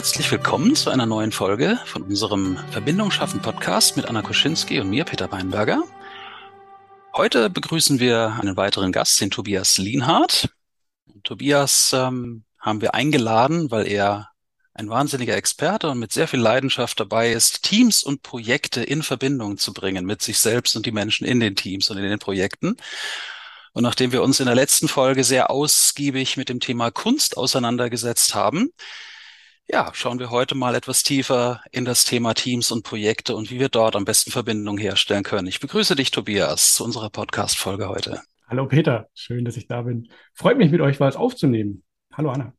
Herzlich willkommen zu einer neuen Folge von unserem Verbindung schaffen Podcast mit Anna Koschinski und mir, Peter Weinberger. Heute begrüßen wir einen weiteren Gast, den Tobias Lienhardt. Tobias ähm, haben wir eingeladen, weil er ein wahnsinniger Experte und mit sehr viel Leidenschaft dabei ist, Teams und Projekte in Verbindung zu bringen mit sich selbst und die Menschen in den Teams und in den Projekten. Und nachdem wir uns in der letzten Folge sehr ausgiebig mit dem Thema Kunst auseinandergesetzt haben, ja, schauen wir heute mal etwas tiefer in das Thema Teams und Projekte und wie wir dort am besten Verbindungen herstellen können. Ich begrüße dich, Tobias, zu unserer Podcast-Folge heute. Hallo Peter, schön, dass ich da bin. Freut mich, mit euch was aufzunehmen. Hallo Anna.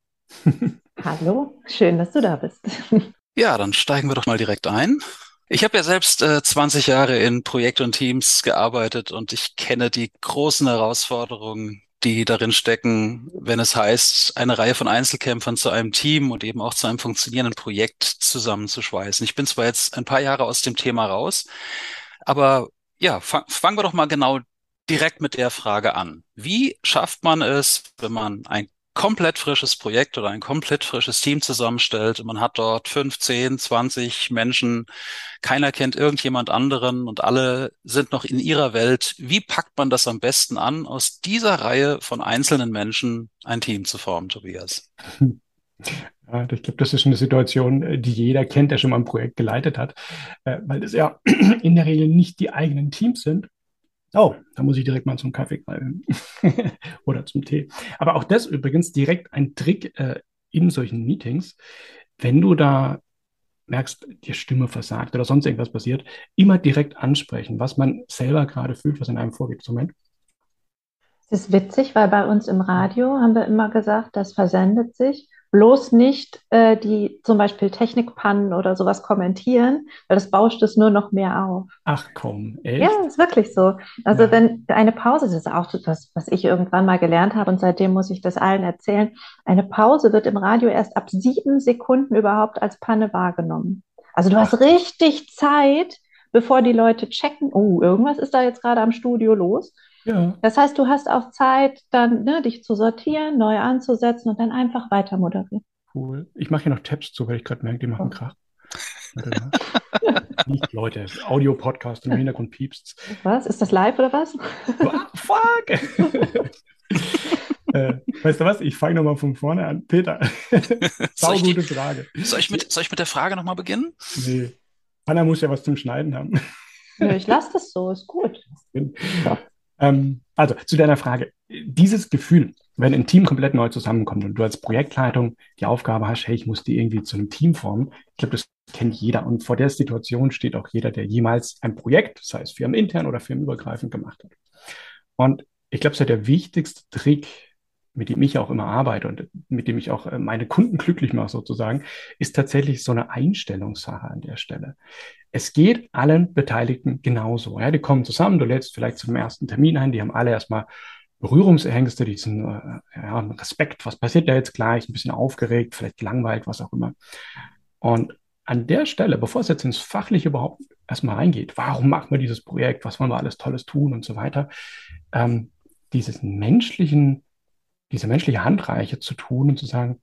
Hallo, schön, dass du da bist. Ja, dann steigen wir doch mal direkt ein. Ich habe ja selbst äh, 20 Jahre in Projekt und Teams gearbeitet und ich kenne die großen Herausforderungen, die darin stecken, wenn es heißt, eine Reihe von Einzelkämpfern zu einem Team und eben auch zu einem funktionierenden Projekt zusammenzuschweißen. Ich bin zwar jetzt ein paar Jahre aus dem Thema raus, aber ja, fang, fangen wir doch mal genau direkt mit der Frage an. Wie schafft man es, wenn man ein komplett frisches Projekt oder ein komplett frisches Team zusammenstellt und man hat dort 15, 20 Menschen, keiner kennt irgendjemand anderen und alle sind noch in ihrer Welt. Wie packt man das am besten an, aus dieser Reihe von einzelnen Menschen ein Team zu formen, Tobias? Ich glaube, das ist eine Situation, die jeder kennt, der schon mal ein Projekt geleitet hat, äh, weil das ja in der Regel nicht die eigenen Teams sind, Oh, da muss ich direkt mal zum Kaffee greifen oder zum Tee. Aber auch das übrigens direkt ein Trick äh, in solchen Meetings, wenn du da merkst, die Stimme versagt oder sonst irgendwas passiert, immer direkt ansprechen, was man selber gerade fühlt, was in einem vorgeht. Moment. Es ist witzig, weil bei uns im Radio haben wir immer gesagt, das versendet sich bloß nicht äh, die zum Beispiel Technikpannen oder sowas kommentieren, weil das bauscht es nur noch mehr auf. Ach komm, echt? Ja, ist wirklich so. Also ja. wenn eine Pause, das ist auch etwas, was ich irgendwann mal gelernt habe und seitdem muss ich das allen erzählen, eine Pause wird im Radio erst ab sieben Sekunden überhaupt als Panne wahrgenommen. Also du hast richtig Zeit, bevor die Leute checken, oh, irgendwas ist da jetzt gerade am Studio los. Ja. Das heißt, du hast auch Zeit, dann ne, dich zu sortieren, neu anzusetzen und dann einfach weiter moderieren. Cool. Ich mache hier noch Tabs zu, weil ich gerade merke, die machen oh. Krach. Nicht Leute, Audio-Podcast im Hintergrund piepst. Was? Ist das live oder was? Fuck! äh, weißt du was? Ich fange nochmal von vorne an. Peter, sau gute Frage. Soll ich, mit, soll ich mit der Frage nochmal beginnen? Nee. Anna muss ja was zum Schneiden haben. Nö, ich lasse das so, ist gut. Ja. Ähm, also zu deiner Frage. Dieses Gefühl, wenn ein Team komplett neu zusammenkommt und du als Projektleitung die Aufgabe hast, hey, ich muss die irgendwie zu einem Team formen, ich glaube, das kennt jeder. Und vor der Situation steht auch jeder, der jemals ein Projekt, sei es firmenintern oder firmenübergreifend gemacht hat. Und ich glaube, so der wichtigste Trick, mit dem ich auch immer arbeite und mit dem ich auch äh, meine Kunden glücklich mache sozusagen, ist tatsächlich so eine Einstellungssache an der Stelle. Es geht allen Beteiligten genauso. Ja, die kommen zusammen, du lädst vielleicht zum ersten Termin ein, die haben alle erstmal Berührungsängste, diesen äh, ja, Respekt, was passiert da jetzt gleich, ein bisschen aufgeregt, vielleicht gelangweilt, was auch immer. Und an der Stelle, bevor es jetzt ins Fachliche überhaupt erstmal reingeht, warum machen wir dieses Projekt, was wollen wir alles Tolles tun und so weiter, ähm, dieses menschlichen diese menschliche Handreiche zu tun und zu sagen,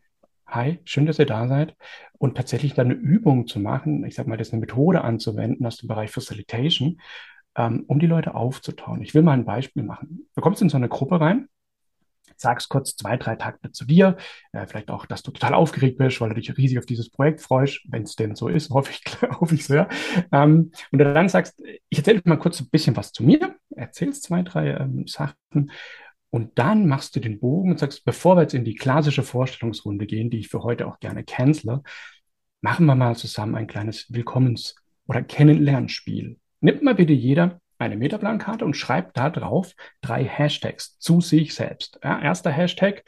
hi, schön, dass ihr da seid und tatsächlich dann eine Übung zu machen, ich sag mal, das ist eine Methode anzuwenden aus dem Bereich Facilitation, ähm, um die Leute aufzutauen. Ich will mal ein Beispiel machen. Du kommst in so eine Gruppe rein, sagst kurz zwei, drei Takte zu dir, äh, vielleicht auch, dass du total aufgeregt bist, weil du dich riesig auf dieses Projekt freust, wenn es denn so ist, hoffe ich, hoffe ich sehr. Ähm, und dann sagst, ich erzähle mal kurz ein bisschen was zu mir, erzählst zwei, drei ähm, Sachen und dann machst du den Bogen und sagst, bevor wir jetzt in die klassische Vorstellungsrunde gehen, die ich für heute auch gerne cancele, machen wir mal zusammen ein kleines Willkommens- oder Kennenlernspiel. Nimmt mal bitte jeder eine Metaplankarte und schreibt da drauf drei Hashtags zu sich selbst. Ja, erster Hashtag,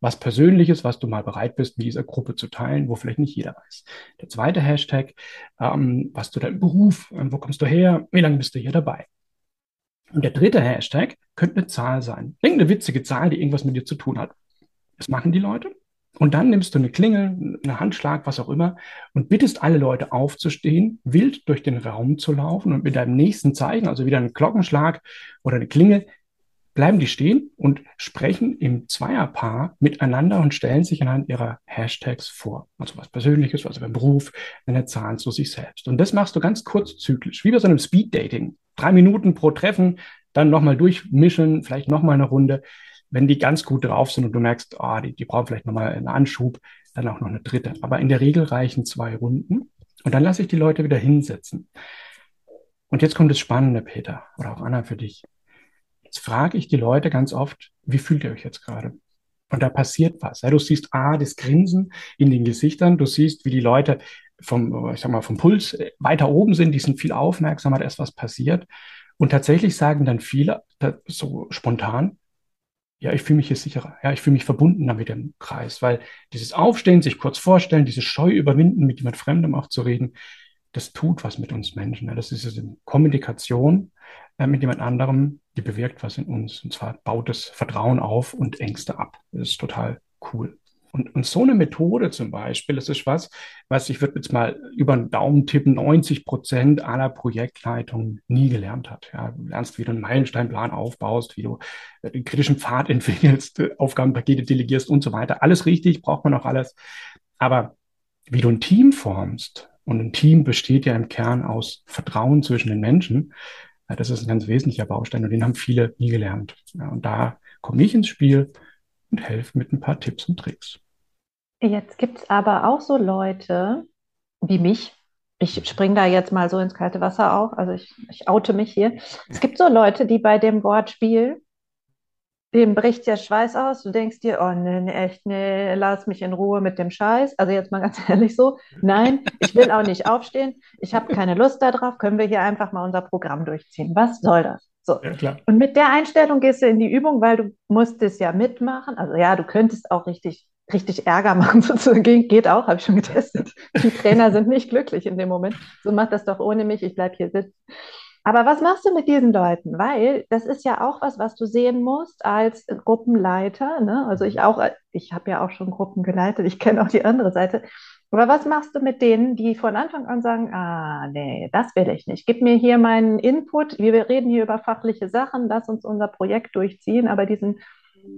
was Persönliches, was du mal bereit bist, mit dieser Gruppe zu teilen, wo vielleicht nicht jeder weiß. Der zweite Hashtag, ähm, was du dein Beruf, äh, wo kommst du her, wie lange bist du hier dabei? Und der dritte Hashtag könnte eine Zahl sein. Irgendeine witzige Zahl, die irgendwas mit dir zu tun hat. Das machen die Leute. Und dann nimmst du eine Klingel, einen Handschlag, was auch immer, und bittest alle Leute aufzustehen, wild durch den Raum zu laufen und mit deinem nächsten Zeichen, also wieder einen Glockenschlag oder eine Klingel, bleiben die stehen und sprechen im Zweierpaar miteinander und stellen sich anhand ihrer Hashtags vor. Also was Persönliches, also beim Beruf, eine Zahl zu sich selbst. Und das machst du ganz kurzzyklisch, wie bei so einem Speed-Dating. Drei Minuten pro Treffen, dann nochmal durchmischen, vielleicht nochmal eine Runde wenn die ganz gut drauf sind und du merkst, oh, die, die brauchen vielleicht nochmal einen Anschub, dann auch noch eine dritte. Aber in der Regel reichen zwei Runden und dann lasse ich die Leute wieder hinsetzen. Und jetzt kommt das Spannende, Peter, oder auch Anna für dich. Jetzt frage ich die Leute ganz oft, wie fühlt ihr euch jetzt gerade? Und da passiert was. Ja, du siehst A, das Grinsen in den Gesichtern, du siehst, wie die Leute vom, ich sag mal, vom Puls weiter oben sind, die sind viel aufmerksamer, da ist was passiert. Und tatsächlich sagen dann viele so spontan, ja, ich fühle mich hier sicherer. Ja, ich fühle mich verbundener mit dem Kreis, weil dieses Aufstehen, sich kurz vorstellen, diese Scheu überwinden, mit jemand Fremdem auch zu reden, das tut was mit uns Menschen. Das ist eine Kommunikation äh, mit jemand anderem, die bewirkt was in uns. Und zwar baut es Vertrauen auf und Ängste ab. Das ist total cool. Und, und so eine Methode zum Beispiel, das ist was, was ich würde jetzt mal über den Daumen tippen, 90 Prozent aller Projektleitungen nie gelernt hat. Ja, du lernst, wie du einen Meilensteinplan aufbaust, wie du den kritischen Pfad entwickelst, Aufgabenpakete delegierst und so weiter. Alles richtig, braucht man auch alles. Aber wie du ein Team formst, und ein Team besteht ja im Kern aus Vertrauen zwischen den Menschen, das ist ein ganz wesentlicher Baustein und den haben viele nie gelernt. Ja, und da komme ich ins Spiel und helfe mit ein paar Tipps und Tricks. Jetzt gibt es aber auch so Leute wie mich. Ich springe da jetzt mal so ins kalte Wasser auch, also ich, ich oute mich hier. Es gibt so Leute, die bei dem Wortspiel, dem bricht der Schweiß aus. Du denkst dir, oh nee, echt, nee, lass mich in Ruhe mit dem Scheiß. Also jetzt mal ganz ehrlich so, nein, ich will auch nicht aufstehen. Ich habe keine Lust darauf. Können wir hier einfach mal unser Programm durchziehen? Was soll das? So. Ja, und mit der Einstellung gehst du in die Übung, weil du musst es ja mitmachen. Also ja, du könntest auch richtig, richtig Ärger machen, sozusagen. Geht auch, habe ich schon getestet. Die Trainer sind nicht glücklich in dem Moment. So mach das doch ohne mich, ich bleibe hier sitzen. Aber was machst du mit diesen Leuten? Weil das ist ja auch was, was du sehen musst als Gruppenleiter. Ne? Also ich auch, ich habe ja auch schon Gruppen geleitet, ich kenne auch die andere Seite. Aber was machst du mit denen, die von Anfang an sagen, ah, nee, das will ich nicht. Gib mir hier meinen Input. Wir reden hier über fachliche Sachen. Lass uns unser Projekt durchziehen. Aber diesen,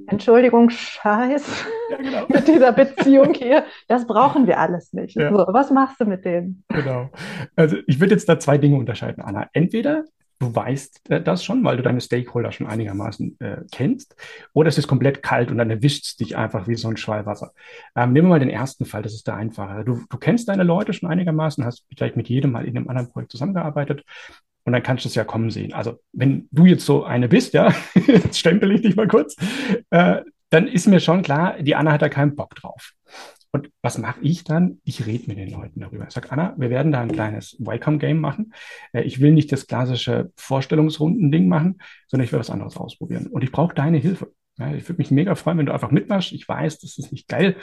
Entschuldigung, Scheiß ja, genau. mit dieser Beziehung hier, das brauchen wir alles nicht. Ja. So, was machst du mit denen? Genau. Also ich würde jetzt da zwei Dinge unterscheiden, Anna. Entweder du weißt äh, das schon, weil du deine Stakeholder schon einigermaßen äh, kennst, oder es ist komplett kalt und dann erwischt es dich einfach wie so ein Schwallwasser. Ähm, nehmen wir mal den ersten Fall, das ist der einfache. Du, du kennst deine Leute schon einigermaßen, hast vielleicht mit jedem mal in einem anderen Projekt zusammengearbeitet und dann kannst du es ja kommen sehen. Also wenn du jetzt so eine bist, ja, jetzt stempel ich dich mal kurz, äh, dann ist mir schon klar, die Anna hat da keinen Bock drauf. Und was mache ich dann? Ich rede mit den Leuten darüber. Ich sage, Anna, wir werden da ein kleines Welcome-Game machen. Äh, ich will nicht das klassische Vorstellungsrunden-Ding machen, sondern ich will was anderes ausprobieren. Und ich brauche deine Hilfe. Ich würde mich mega freuen, wenn du einfach mitmachst. Ich weiß, das ist nicht geil,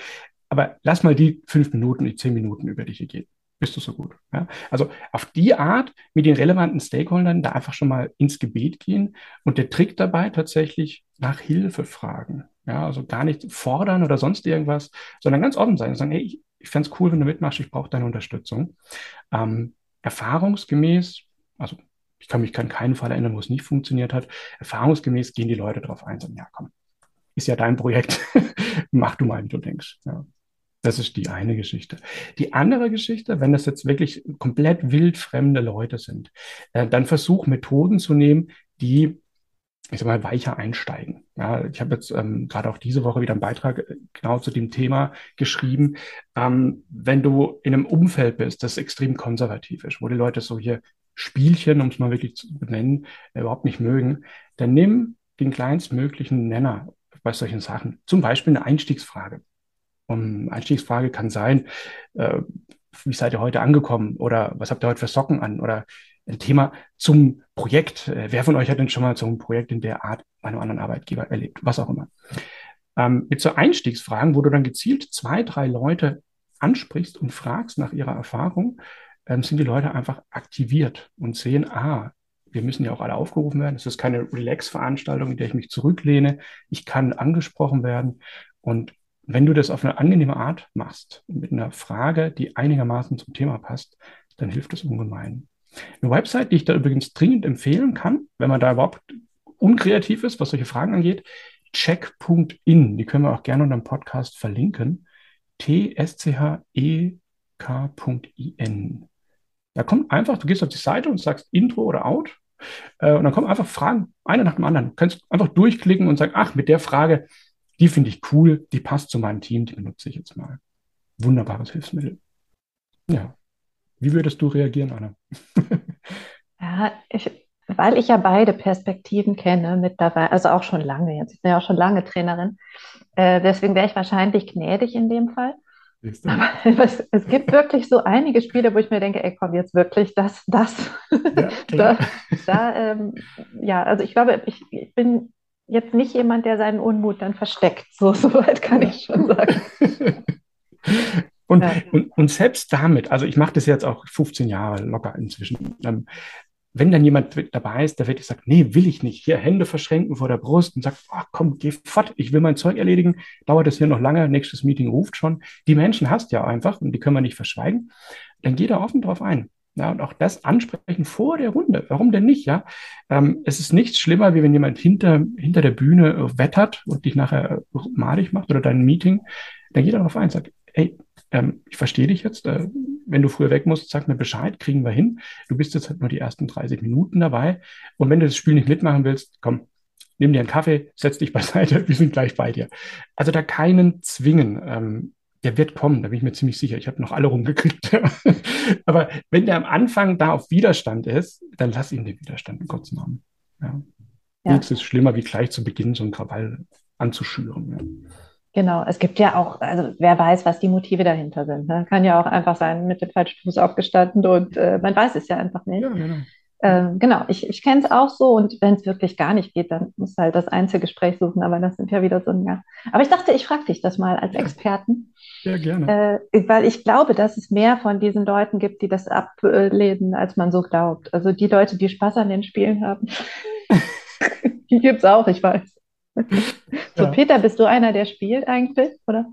aber lass mal die fünf Minuten, die zehn Minuten über dich gehen. Bist du so gut? Ja? Also auf die Art mit den relevanten Stakeholdern da einfach schon mal ins Gebet gehen und der Trick dabei tatsächlich nach Hilfe fragen. Ja, also gar nicht fordern oder sonst irgendwas, sondern ganz offen sein und sagen, hey, ich, ich fände es cool, wenn du mitmachst, ich brauche deine Unterstützung. Ähm, erfahrungsgemäß, also ich kann mich an keinen Fall erinnern, wo es nicht funktioniert hat, erfahrungsgemäß gehen die Leute darauf ein sagen, ja komm, ist ja dein Projekt, mach du mal, wie du denkst. Ja. Das ist die eine Geschichte. Die andere Geschichte, wenn das jetzt wirklich komplett wildfremde Leute sind, äh, dann versuch Methoden zu nehmen, die ich sag mal, weicher einsteigen. Ja, ich habe jetzt ähm, gerade auch diese Woche wieder einen Beitrag äh, genau zu dem Thema geschrieben. Ähm, wenn du in einem Umfeld bist, das extrem konservativ ist, wo die Leute so hier Spielchen, um es mal wirklich zu benennen, überhaupt nicht mögen, dann nimm den kleinstmöglichen Nenner bei solchen Sachen. Zum Beispiel eine Einstiegsfrage. Und Einstiegsfrage kann sein, äh, wie seid ihr heute angekommen? Oder was habt ihr heute für Socken an? Oder ein Thema zum Projekt. Äh, wer von euch hat denn schon mal so ein Projekt in der Art bei einem anderen Arbeitgeber erlebt? Was auch immer. ähm, mit so Einstiegsfragen, wo du dann gezielt zwei, drei Leute ansprichst und fragst nach ihrer Erfahrung, ähm, sind die Leute einfach aktiviert und sehen, ah, wir müssen ja auch alle aufgerufen werden. Es ist keine Relax-Veranstaltung, in der ich mich zurücklehne. Ich kann angesprochen werden. Und wenn du das auf eine angenehme Art machst, mit einer Frage, die einigermaßen zum Thema passt, dann hilft es ungemein. Eine Website, die ich da übrigens dringend empfehlen kann, wenn man da überhaupt unkreativ ist, was solche Fragen angeht, check.in. Die können wir auch gerne unter dem Podcast verlinken. T-S-C-H-E-K.in. Da kommt einfach, du gehst auf die Seite und sagst Intro oder Out. Äh, und dann kommen einfach Fragen, eine nach dem anderen. Du kannst einfach durchklicken und sagen, ach, mit der Frage, die finde ich cool, die passt zu meinem Team, die benutze ich jetzt mal. Wunderbares Hilfsmittel. Ja. Wie würdest du reagieren, Anna? ja, ich, weil ich ja beide Perspektiven kenne mit dabei, also auch schon lange jetzt. Ich bin ja auch schon lange Trainerin. Äh, deswegen wäre ich wahrscheinlich gnädig in dem Fall. Aber es, es, gibt wirklich so einige Spiele, wo ich mir denke, ey, komm, jetzt wirklich das, das. Ja, da, da ähm, ja also ich glaube, ich, ich, bin jetzt nicht jemand, der seinen Unmut dann versteckt. So, so weit kann ich schon sagen. Und, ja. und, und selbst damit, also ich mache das jetzt auch 15 Jahre locker inzwischen. Ähm, wenn dann jemand dabei ist, der wirklich sagt, nee, will ich nicht, hier Hände verschränken vor der Brust und sagt, oh, komm, geh fort, ich will mein Zeug erledigen, dauert das hier noch lange, nächstes Meeting ruft schon. Die Menschen hast ja einfach und die können wir nicht verschweigen. Dann geh da offen drauf ein. Ja, und auch das ansprechen vor der Runde. Warum denn nicht? Ja, ähm, es ist nichts schlimmer, wie wenn jemand hinter, hinter der Bühne äh, wettert und dich nachher äh, malig macht oder dein Meeting. Dann geh darauf ein, sag, ey, ähm, ich verstehe dich jetzt, äh, wenn du früher weg musst, sag mir Bescheid, kriegen wir hin. Du bist jetzt halt nur die ersten 30 Minuten dabei. Und wenn du das Spiel nicht mitmachen willst, komm, nimm dir einen Kaffee, setz dich beiseite, wir sind gleich bei dir. Also da keinen zwingen. Ähm, der wird kommen, da bin ich mir ziemlich sicher. Ich habe noch alle rumgekriegt. Aber wenn der am Anfang da auf Widerstand ist, dann lass ihn den Widerstand in Gottes Namen. Ja. ja. Nichts ist schlimmer, wie gleich zu Beginn so ein Krawall anzuschüren. Ja. Genau, es gibt ja auch, also wer weiß, was die Motive dahinter sind. Ne? Kann ja auch einfach sein, mit dem falschen Fuß aufgestanden und äh, man weiß es ja einfach nicht. Ja, genau. Ähm, genau, ich, ich kenne es auch so und wenn es wirklich gar nicht geht, dann muss halt das Einzelgespräch suchen, aber das sind ja wieder so ein ja. Aber ich dachte, ich frage dich das mal als ja. Experten. Ja, gerne. Äh, weil ich glaube, dass es mehr von diesen Leuten gibt, die das ablehnen, als man so glaubt. Also die Leute, die Spaß an den Spielen haben. die gibt es auch, ich weiß. so, ja. Peter, bist du einer, der spielt eigentlich, oder?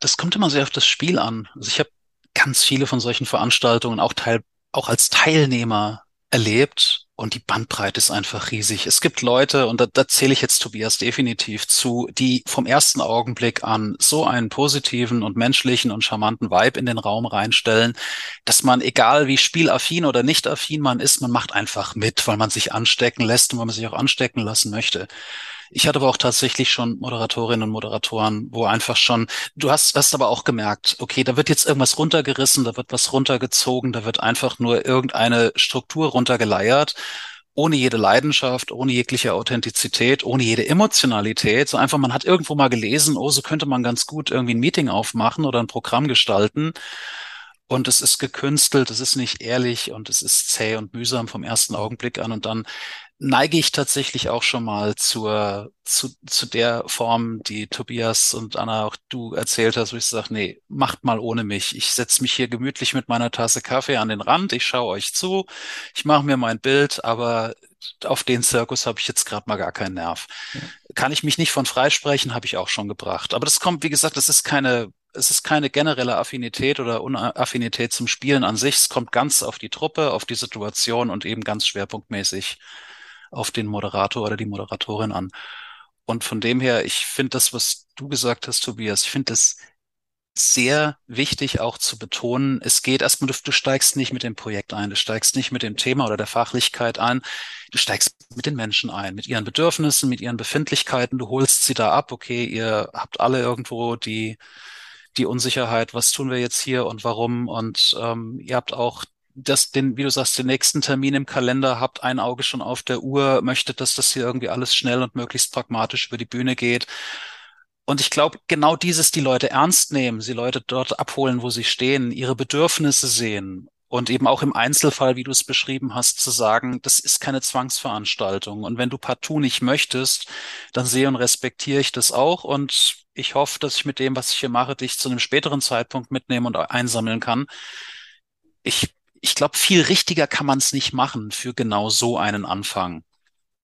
Das kommt immer sehr auf das Spiel an. Also ich habe ganz viele von solchen Veranstaltungen auch Teil, auch als Teilnehmer erlebt und die Bandbreite ist einfach riesig. Es gibt Leute, und da, da zähle ich jetzt Tobias definitiv zu, die vom ersten Augenblick an so einen positiven und menschlichen und charmanten Vibe in den Raum reinstellen, dass man, egal wie spielaffin oder nicht affin man ist, man macht einfach mit, weil man sich anstecken lässt und weil man sich auch anstecken lassen möchte. Ich hatte aber auch tatsächlich schon Moderatorinnen und Moderatoren, wo einfach schon, du hast, hast aber auch gemerkt, okay, da wird jetzt irgendwas runtergerissen, da wird was runtergezogen, da wird einfach nur irgendeine Struktur runtergeleiert ohne jede Leidenschaft, ohne jegliche Authentizität, ohne jede Emotionalität. So einfach, man hat irgendwo mal gelesen, oh, so könnte man ganz gut irgendwie ein Meeting aufmachen oder ein Programm gestalten. Und es ist gekünstelt, es ist nicht ehrlich und es ist zäh und mühsam vom ersten Augenblick an. Und dann neige ich tatsächlich auch schon mal zur, zu, zu der Form, die Tobias und Anna auch du erzählt hast, wo ich sage, nee, macht mal ohne mich. Ich setze mich hier gemütlich mit meiner Tasse Kaffee an den Rand, ich schaue euch zu, ich mache mir mein Bild, aber auf den Zirkus habe ich jetzt gerade mal gar keinen Nerv. Ja. Kann ich mich nicht von freisprechen, habe ich auch schon gebracht. Aber das kommt, wie gesagt, das ist keine es ist keine generelle Affinität oder Unaffinität zum Spielen an sich. Es kommt ganz auf die Truppe, auf die Situation und eben ganz schwerpunktmäßig auf den Moderator oder die Moderatorin an. Und von dem her, ich finde das, was du gesagt hast, Tobias, ich finde das sehr wichtig auch zu betonen, es geht erstmal, du, du steigst nicht mit dem Projekt ein, du steigst nicht mit dem Thema oder der Fachlichkeit ein, du steigst mit den Menschen ein, mit ihren Bedürfnissen, mit ihren Befindlichkeiten, du holst sie da ab, okay, ihr habt alle irgendwo die, die Unsicherheit, was tun wir jetzt hier und warum? Und ähm, ihr habt auch das, den, wie du sagst, den nächsten Termin im Kalender, habt ein Auge schon auf der Uhr, möchtet, dass das hier irgendwie alles schnell und möglichst pragmatisch über die Bühne geht. Und ich glaube, genau dieses, die Leute ernst nehmen, sie Leute dort abholen, wo sie stehen, ihre Bedürfnisse sehen Und eben auch im Einzelfall, wie du es beschrieben hast, zu sagen, das ist keine Zwangsveranstaltung. Und wenn du partout nicht möchtest, dann sehe und respektiere ich das auch. Und ich hoffe, dass ich mit dem, was ich hier mache, dich zu einem späteren Zeitpunkt mitnehmen und einsammeln kann. Ich, ich glaube, viel richtiger kann man es nicht machen für genau so einen Anfang.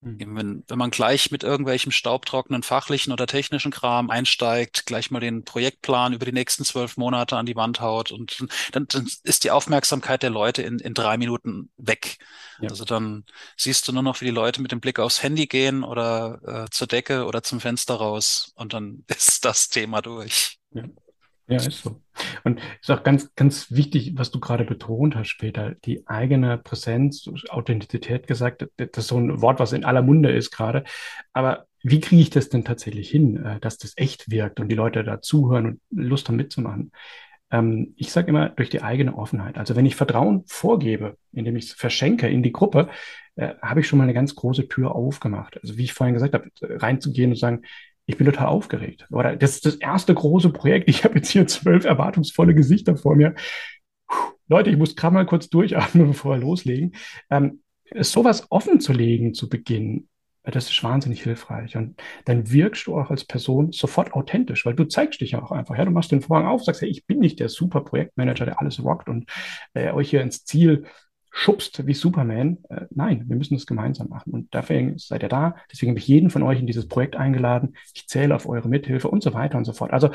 Mhm. Wenn, wenn man gleich mit irgendwelchem staubtrockenen fachlichen oder technischen Kram einsteigt, gleich mal den Projektplan über die nächsten zwölf Monate an die Wand haut und dann, dann ist die Aufmerksamkeit der Leute in, in drei Minuten weg. Ja. Also dann siehst du nur noch, wie die Leute mit dem Blick aufs Handy gehen oder äh, zur Decke oder zum Fenster raus und dann ist das Thema durch. Ja. Ja, ist so. Und ist auch ganz, ganz wichtig, was du gerade betont hast später, die eigene Präsenz, Authentizität gesagt, das ist so ein Wort, was in aller Munde ist gerade. Aber wie kriege ich das denn tatsächlich hin, äh, dass das echt wirkt und die Leute da zuhören und Lust haben mitzumachen? Ähm, ich sage immer durch die eigene Offenheit. Also wenn ich Vertrauen vorgebe, indem ich es verschenke in die Gruppe, äh, habe ich schon mal eine ganz große Tür aufgemacht. Also wie ich vorhin gesagt habe, reinzugehen und sagen, ich bin total aufgeregt. Oder das ist das erste große Projekt. Ich habe jetzt hier zwölf erwartungsvolle Gesichter vor mir. Puh, Leute, ich muss gerade mal kurz durchatmen, bevor wir loslegen. Ähm, sowas offen zu legen zu Beginn, das ist wahnsinnig hilfreich. Und dann wirkst du auch als Person sofort authentisch, weil du zeigst dich ja auch einfach. Ja, du machst den Vorhang auf, sagst, hey, ich bin nicht der super Projektmanager, der alles rockt und äh, euch hier ins Ziel schubst wie Superman. Äh, nein, wir müssen das gemeinsam machen. Und dafür seid ihr da. Deswegen habe ich jeden von euch in dieses Projekt eingeladen. Ich zähle auf eure Mithilfe und so weiter und so fort. Also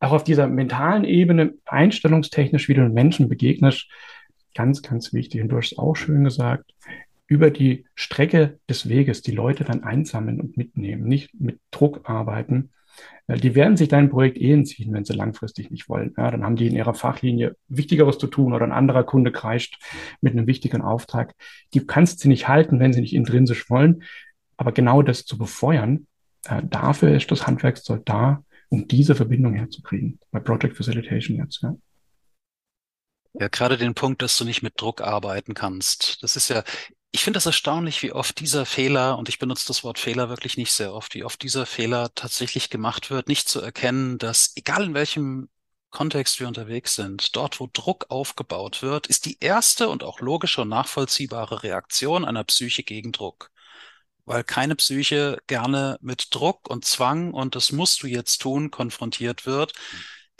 auch auf dieser mentalen Ebene, einstellungstechnisch, wie du den Menschen begegnest, ganz, ganz wichtig. Und du hast es auch schön gesagt, über die Strecke des Weges die Leute dann einsammeln und mitnehmen, nicht mit Druck arbeiten, die werden sich dein Projekt eh entziehen, wenn sie langfristig nicht wollen. Ja, dann haben die in ihrer Fachlinie Wichtigeres zu tun oder ein anderer Kunde kreischt mit einem wichtigen Auftrag. Die kannst sie nicht halten, wenn sie nicht intrinsisch wollen. Aber genau das zu befeuern, äh, dafür ist das Handwerkszeug da, um diese Verbindung herzukriegen. Bei Project Facilitation jetzt, ja. Ja, gerade den Punkt, dass du nicht mit Druck arbeiten kannst. Das ist ja ich finde das erstaunlich, wie oft dieser Fehler, und ich benutze das Wort Fehler wirklich nicht sehr oft, wie oft dieser Fehler tatsächlich gemacht wird, nicht zu erkennen, dass egal in welchem Kontext wir unterwegs sind, dort, wo Druck aufgebaut wird, ist die erste und auch logische und nachvollziehbare Reaktion einer Psyche gegen Druck. Weil keine Psyche gerne mit Druck und Zwang und das musst du jetzt tun konfrontiert wird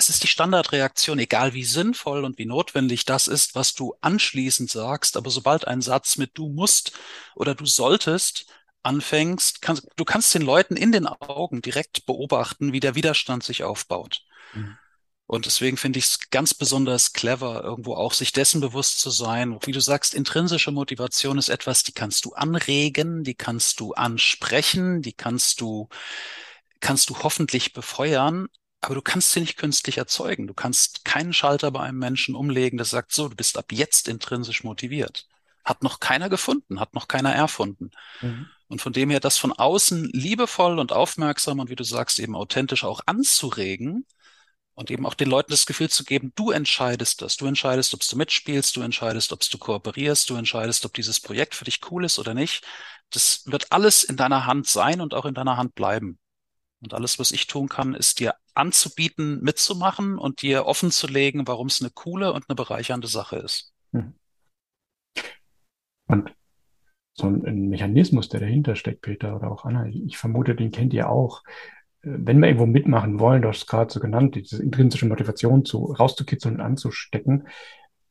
es ist die Standardreaktion, egal wie sinnvoll und wie notwendig das ist, was du anschließend sagst, aber sobald ein Satz mit du musst oder du solltest anfängst, kannst, du kannst den Leuten in den Augen direkt beobachten, wie der Widerstand sich aufbaut. Mhm. Und deswegen finde ich es ganz besonders clever, irgendwo auch sich dessen bewusst zu sein. Wie du sagst, intrinsische Motivation ist etwas, die kannst du anregen, die kannst du ansprechen, die kannst du, kannst du hoffentlich befeuern, aber du kannst sie nicht künstlich erzeugen. Du kannst keinen Schalter bei einem Menschen umlegen, der sagt, so, du bist ab jetzt intrinsisch motiviert. Hat noch keiner gefunden, hat noch keiner erfunden. Mhm. Und von dem her, das von außen liebevoll und aufmerksam und wie du sagst, eben authentisch auch anzuregen und eben auch den Leuten das Gefühl zu geben, du entscheidest das. Du entscheidest, ob du mitspielst, du entscheidest, ob du kooperierst, du entscheidest, ob dieses Projekt für dich cool ist oder nicht. Das wird alles in deiner Hand sein und auch in deiner Hand bleiben. Und alles, was ich tun kann, ist dir anzubieten, mitzumachen und dir offen zu legen, warum es eine coole und eine bereichernde Sache ist. Hm. Und so ein Mechanismus, der dahinter steckt, Peter oder auch Anna, ich vermute, den kennt ihr auch. Äh, wenn wir irgendwo mitmachen wollen, du hast es gerade so genannt, diese intrinsische Motivation zu, rauszukitzeln und anzustecken,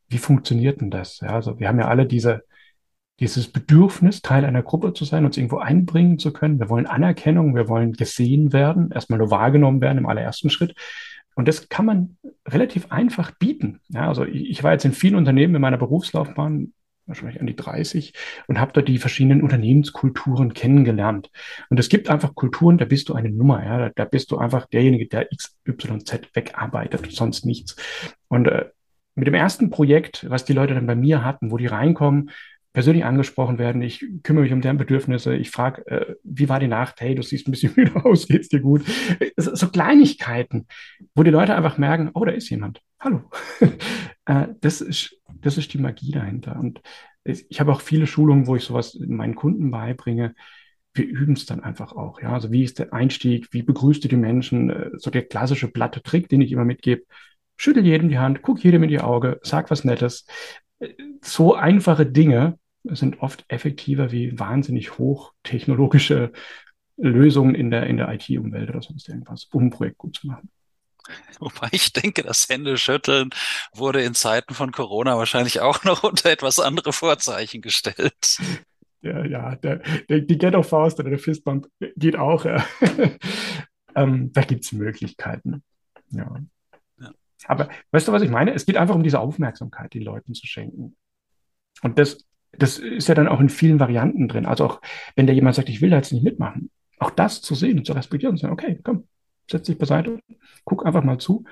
wie funktioniert denn das? Ja, also wir haben ja alle diese, dieses Bedürfnis, Teil einer Gruppe zu sein, uns irgendwo einbringen zu können. Wir wollen Anerkennung, wir wollen gesehen werden, erstmal nur wahrgenommen werden im allerersten Schritt. Und das kann man relativ einfach bieten. Ja, also ich war jetzt in vielen Unternehmen in meiner Berufslaufbahn, wahrscheinlich an die 30, und habe da die verschiedenen Unternehmenskulturen kennengelernt. Und es gibt einfach Kulturen, da bist du eine Nummer, ja, da, da bist du einfach derjenige, der XYZ wegarbeitet und sonst nichts. Und äh, mit dem ersten Projekt, was die Leute dann bei mir hatten, wo die reinkommen, persönlich angesprochen werden. Ich kümmere mich um deren Bedürfnisse. Ich frage, äh, wie war die Nacht? Hey, du siehst ein bisschen müde aus. Geht's dir gut? So, Kleinigkeiten, wo die Leute einfach merken, oh, da ist jemand. Hallo. äh, das ist, das ist die Magie dahinter. Und ich habe auch viele Schulungen, wo ich sowas meinen Kunden beibringe. Wir üben es dann einfach auch. Ja, also wie ist der Einstieg? Wie begrüßt du die Menschen? Äh, so der klassische platte Trick, den ich immer mitgebe. Schüttel jedem die Hand, guck jedem in die Auge, sag was Nettes so einfache Dinge sind oft effektiver wie wahnsinnig hochtechnologische Lösungen in der, in der IT-Umwelt oder sonst irgendwas, um ein Projekt gut zu machen. Wobei ich denke, das Händeschütteln wurde in Zeiten von Corona wahrscheinlich auch noch unter etwas andere Vorzeichen gestellt. Ja, ja, der, der, die Ghetto-Faust oder der Fistbump geht auch. Ja. ähm, da gibt es Möglichkeiten. Ja. ja. Aber weißt du, was ich meine? Es geht einfach um diese Aufmerksamkeit, den Leuten zu schenken. Und das, das ist ja dann auch in vielen Varianten drin. Also auch, wenn da jemand sagt, ich will da jetzt nicht mitmachen, auch das zu sehen und zu respektieren und zu sagen, okay, komm, setz dich beiseite, guck einfach mal zu.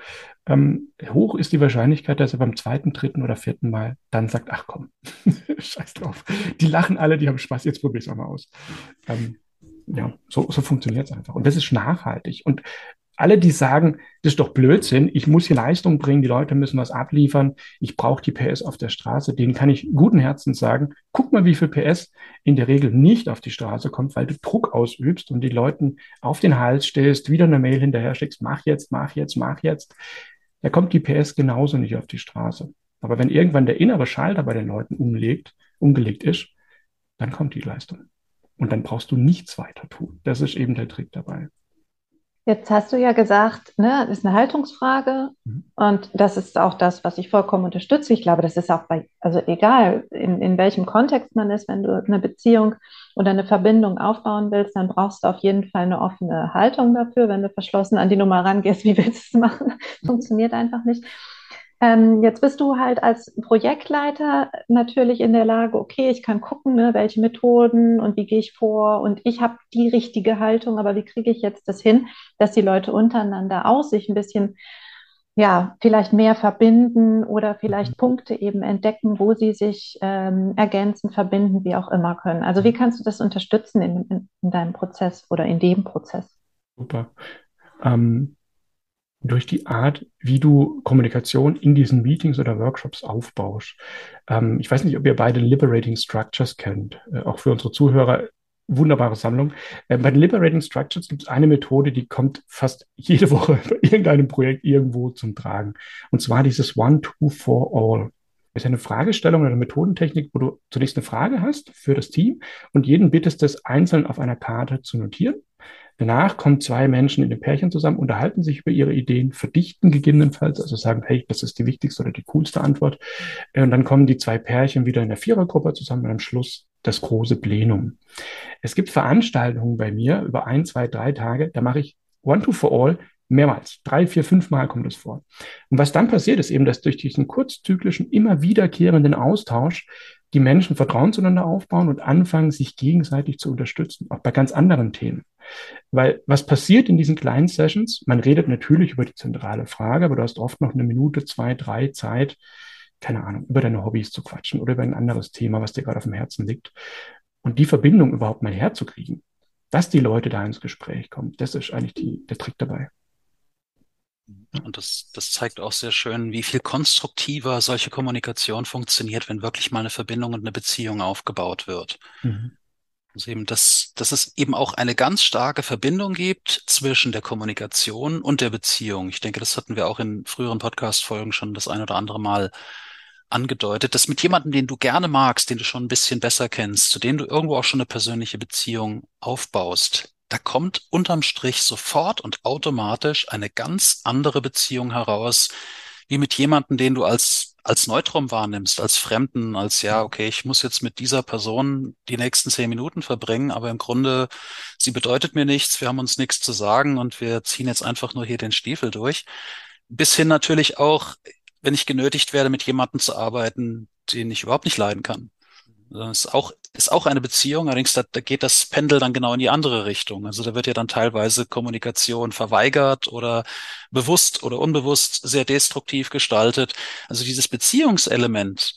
Ähm, hoch ist die Wahrscheinlichkeit, dass er beim zweiten, dritten oder vierten Mal dann sagt, ach komm, scheiß drauf. Die lachen alle, die haben Spaß, jetzt probier es auch mal aus. Ähm, ja, so, so funktioniert es einfach. Und das ist nachhaltig. Und alle, die sagen, das ist doch Blödsinn, ich muss hier Leistung bringen, die Leute müssen was abliefern, ich brauche die PS auf der Straße, denen kann ich guten Herzens sagen, guck mal, wie viel PS in der Regel nicht auf die Straße kommt, weil du Druck ausübst und die Leuten auf den Hals stellst, wieder eine Mail hinterher schickst, mach jetzt, mach jetzt, mach jetzt. Da kommt die PS genauso nicht auf die Straße. Aber wenn irgendwann der innere Schalter bei den Leuten umlegt, umgelegt ist, dann kommt die Leistung. Und dann brauchst du nichts weiter tun. Das ist eben der Trick dabei. Jetzt hast du ja gesagt, ne, das ist eine Haltungsfrage mhm. und das ist auch das, was ich vollkommen unterstütze. Ich glaube, das ist auch bei, also egal, in, in welchem Kontext man ist, wenn du eine Beziehung oder eine Verbindung aufbauen willst, dann brauchst du auf jeden Fall eine offene Haltung dafür. Wenn du verschlossen an die Nummer rangehst, wie willst du es machen? Funktioniert einfach nicht. Ähm, jetzt bist du halt als Projektleiter natürlich in der Lage, okay, ich kann gucken, ne, welche Methoden und wie gehe ich vor und ich habe die richtige Haltung, aber wie kriege ich jetzt das hin, dass die Leute untereinander auch sich ein bisschen, ja, vielleicht mehr verbinden oder vielleicht mhm. Punkte eben entdecken, wo sie sich ähm, ergänzen, verbinden, wie auch immer können. Also wie kannst du das unterstützen in, in, in deinem Prozess oder in dem Prozess? Super. Ähm, durch die Art, wie du Kommunikation in diesen Meetings oder Workshops aufbaust. Ähm, ich weiß nicht, ob ihr beide Liberating Structures kennt. Äh, auch für unsere Zuhörer wunderbare Sammlung. Äh, bei den Liberating Structures gibt es eine Methode, die kommt fast jede Woche bei irgendeinem Projekt irgendwo zum Tragen. Und zwar dieses One, Two, For All. Das ist eine Fragestellung oder eine Methodentechnik, wo du zunächst eine Frage hast für das Team und jeden bittest, das einzeln auf einer Karte zu notieren. Danach kommen zwei Menschen in dem Pärchen zusammen, unterhalten sich über ihre Ideen, verdichten gegebenenfalls, also sagen, hey, das ist die wichtigste oder die coolste Antwort. Äh, und dann kommen die zwei Pärchen wieder in der Vierergruppe zusammen und am Schluss das große Plenum. Es gibt Veranstaltungen bei mir über ein, zwei, drei Tage, da mache ich One to for All mehrmals. Drei, vier, fünf Mal kommt es vor. Und was dann passiert, ist eben, dass durch diesen kurzzyklischen, immer wiederkehrenden Austausch die Menschen Vertrauen zueinander aufbauen und anfangen, sich gegenseitig zu unterstützen, auch bei ganz anderen Themen. Weil was passiert in diesen kleinen Sessions? Man redet natürlich über die zentrale Frage, aber du hast oft noch eine Minute, zwei, drei Zeit, keine Ahnung, über deine Hobbys zu quatschen oder über ein anderes Thema, was dir gerade auf dem Herzen liegt. Und die Verbindung überhaupt mal herzukriegen, dass die Leute da ins Gespräch kommen, das ist eigentlich die, der Trick dabei. Und das, das zeigt auch sehr schön, wie viel konstruktiver solche Kommunikation funktioniert, wenn wirklich mal eine Verbindung und eine Beziehung aufgebaut wird. Mhm. Also eben, dass, dass es eben auch eine ganz starke Verbindung gibt zwischen der Kommunikation und der Beziehung. Ich denke, das hatten wir auch in früheren Podcast-Folgen schon das ein oder andere Mal angedeutet, dass mit jemandem, den du gerne magst, den du schon ein bisschen besser kennst, zu dem du irgendwo auch schon eine persönliche Beziehung aufbaust, da kommt unterm Strich sofort und automatisch eine ganz andere Beziehung heraus, wie mit jemandem, den du als, als Neutrum wahrnimmst, als Fremden, als ja, okay, ich muss jetzt mit dieser Person die nächsten zehn Minuten verbringen, aber im Grunde, sie bedeutet mir nichts, wir haben uns nichts zu sagen und wir ziehen jetzt einfach nur hier den Stiefel durch. Bis hin natürlich auch, wenn ich genötigt werde, mit jemandem zu arbeiten, den ich überhaupt nicht leiden kann. Das ist auch, ist auch eine Beziehung, allerdings da, da geht das Pendel dann genau in die andere Richtung. Also da wird ja dann teilweise Kommunikation verweigert oder bewusst oder unbewusst sehr destruktiv gestaltet. Also dieses Beziehungselement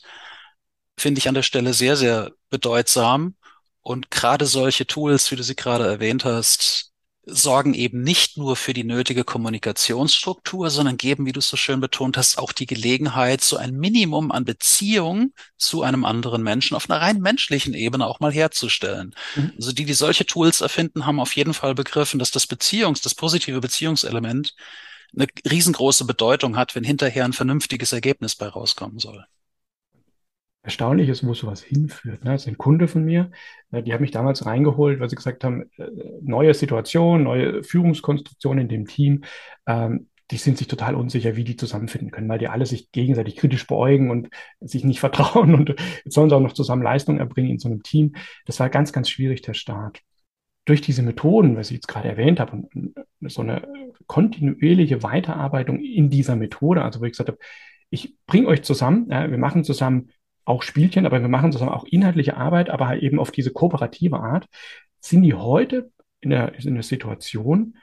finde ich an der Stelle sehr, sehr bedeutsam. Und gerade solche Tools, wie du sie gerade erwähnt hast, sorgen eben nicht nur für die nötige Kommunikationsstruktur, sondern geben, wie du es so schön betont hast, auch die Gelegenheit, so ein Minimum an Beziehung zu einem anderen Menschen auf einer rein menschlichen Ebene auch mal herzustellen. Mhm. Also die, die solche Tools erfinden, haben auf jeden Fall begriffen, dass das Beziehungs-, das positive Beziehungselement eine riesengroße Bedeutung hat, wenn hinterher ein vernünftiges Ergebnis bei rauskommen soll. Erstaunlich ist, wo sowas hinführt. Ne? Das ist ein Kunde von mir, äh, die haben mich damals reingeholt, weil sie gesagt haben, äh, neue Situation, neue Führungskonstruktion in dem Team. Ähm, die sind sich total unsicher, wie die zusammenfinden können, weil die alle sich gegenseitig kritisch beäugen und sich nicht vertrauen und jetzt sollen sie auch noch zusammen Leistung erbringen in so einem Team. Das war ganz, ganz schwierig, der Start. Durch diese Methoden, was ich jetzt gerade erwähnt habe, und so eine kontinuierliche Weiterarbeitung in dieser Methode, also wo ich gesagt habe, ich bringe euch zusammen, ja, wir machen zusammen auch Spielchen, aber wir machen zusammen auch inhaltliche Arbeit, aber halt eben auf diese kooperative Art, sind die heute in der, in der Situation,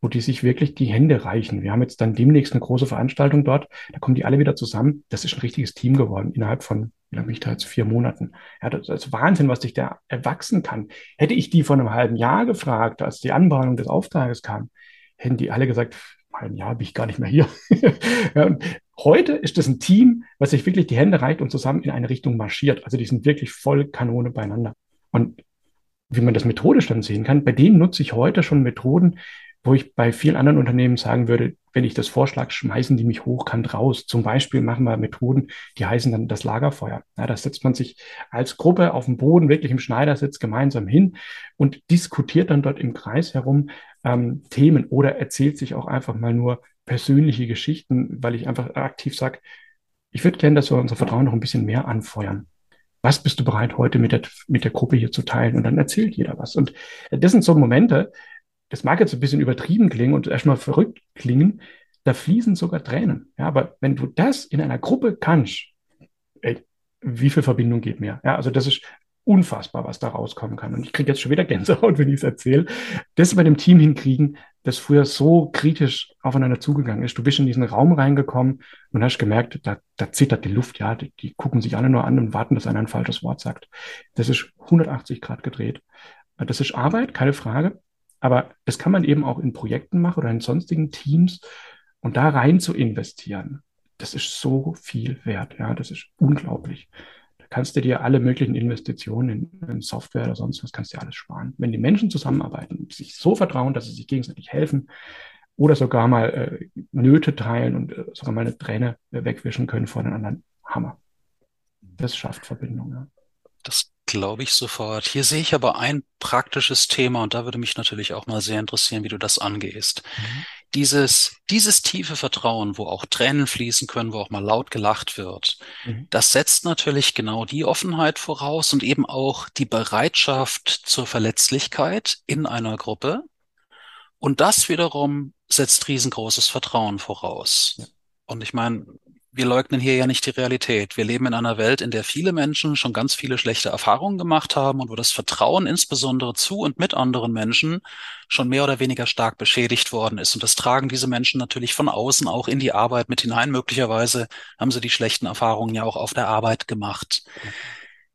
wo die sich wirklich die Hände reichen. Wir haben jetzt dann demnächst eine große Veranstaltung dort, da kommen die alle wieder zusammen. Das ist ein richtiges Team geworden innerhalb von, wie lange bin ich da jetzt, vier Monaten. Ja, das ist Wahnsinn, was sich da erwachsen kann. Hätte ich die vor einem halben Jahr gefragt, als die Anbahnung des Auftrages kam, hätten die alle gesagt, ein Jahr bin ich gar nicht mehr hier. heute ist das ein Team, was sich wirklich die Hände reicht und zusammen in eine Richtung marschiert. Also die sind wirklich voll Kanone beieinander. Und wie man das methodisch dann sehen kann, bei denen nutze ich heute schon Methoden, wo ich bei vielen anderen Unternehmen sagen würde, wenn ich das vorschlage, schmeißen die mich hochkant raus. Zum Beispiel machen wir Methoden, die heißen dann das Lagerfeuer. Ja, da setzt man sich als Gruppe auf dem Boden, wirklich im Schneidersitz gemeinsam hin und diskutiert dann dort im Kreis herum ähm, Themen oder erzählt sich auch einfach mal nur persönliche Geschichten, weil ich einfach aktiv sage, ich würde gerne, dass wir unser Vertrauen noch ein bisschen mehr anfeuern. Was bist du bereit, heute mit der, mit der Gruppe hier zu teilen? Und dann erzählt jeder was. Und das sind so Momente, das mag jetzt ein bisschen übertrieben klingen und erstmal verrückt klingen, da fließen sogar Tränen. Ja, aber wenn du das in einer Gruppe kannst, ey, wie viel Verbindung geht mehr? Ja, also das ist unfassbar, was da rauskommen kann. Und ich kriege jetzt schon wieder Gänsehaut, wenn ich es erzähle. Das bei dem Team hinkriegen, das früher so kritisch aufeinander zugegangen ist. Du bist in diesen Raum reingekommen und hast gemerkt, da, da zittert die Luft, ja, die, die gucken sich alle nur an und warten, dass einer ein falsches Wort sagt. Das ist 180 Grad gedreht. Das ist Arbeit, keine Frage. Aber das kann man eben auch in Projekten machen oder in sonstigen Teams und da rein zu investieren. Das ist so viel wert. Ja, das ist unglaublich. Da kannst du dir alle möglichen Investitionen in, in Software oder sonst was kannst du dir alles sparen. Wenn die Menschen zusammenarbeiten und sich so vertrauen, dass sie sich gegenseitig helfen oder sogar mal äh, Nöte teilen und äh, sogar mal eine Träne äh, wegwischen können vor den anderen. Hammer. Das schafft Verbindung. Ja. Das glaube ich sofort. Hier sehe ich aber ein praktisches Thema und da würde mich natürlich auch mal sehr interessieren, wie du das angehst. Mhm. Dieses, dieses tiefe Vertrauen, wo auch Tränen fließen können, wo auch mal laut gelacht wird, mhm. das setzt natürlich genau die Offenheit voraus und eben auch die Bereitschaft zur Verletzlichkeit in einer Gruppe. Und das wiederum setzt riesengroßes Vertrauen voraus. Ja. Und ich meine, wir leugnen hier ja nicht die Realität. Wir leben in einer Welt, in der viele Menschen schon ganz viele schlechte Erfahrungen gemacht haben und wo das Vertrauen insbesondere zu und mit anderen Menschen schon mehr oder weniger stark beschädigt worden ist. Und das tragen diese Menschen natürlich von außen auch in die Arbeit mit hinein. Möglicherweise haben sie die schlechten Erfahrungen ja auch auf der Arbeit gemacht.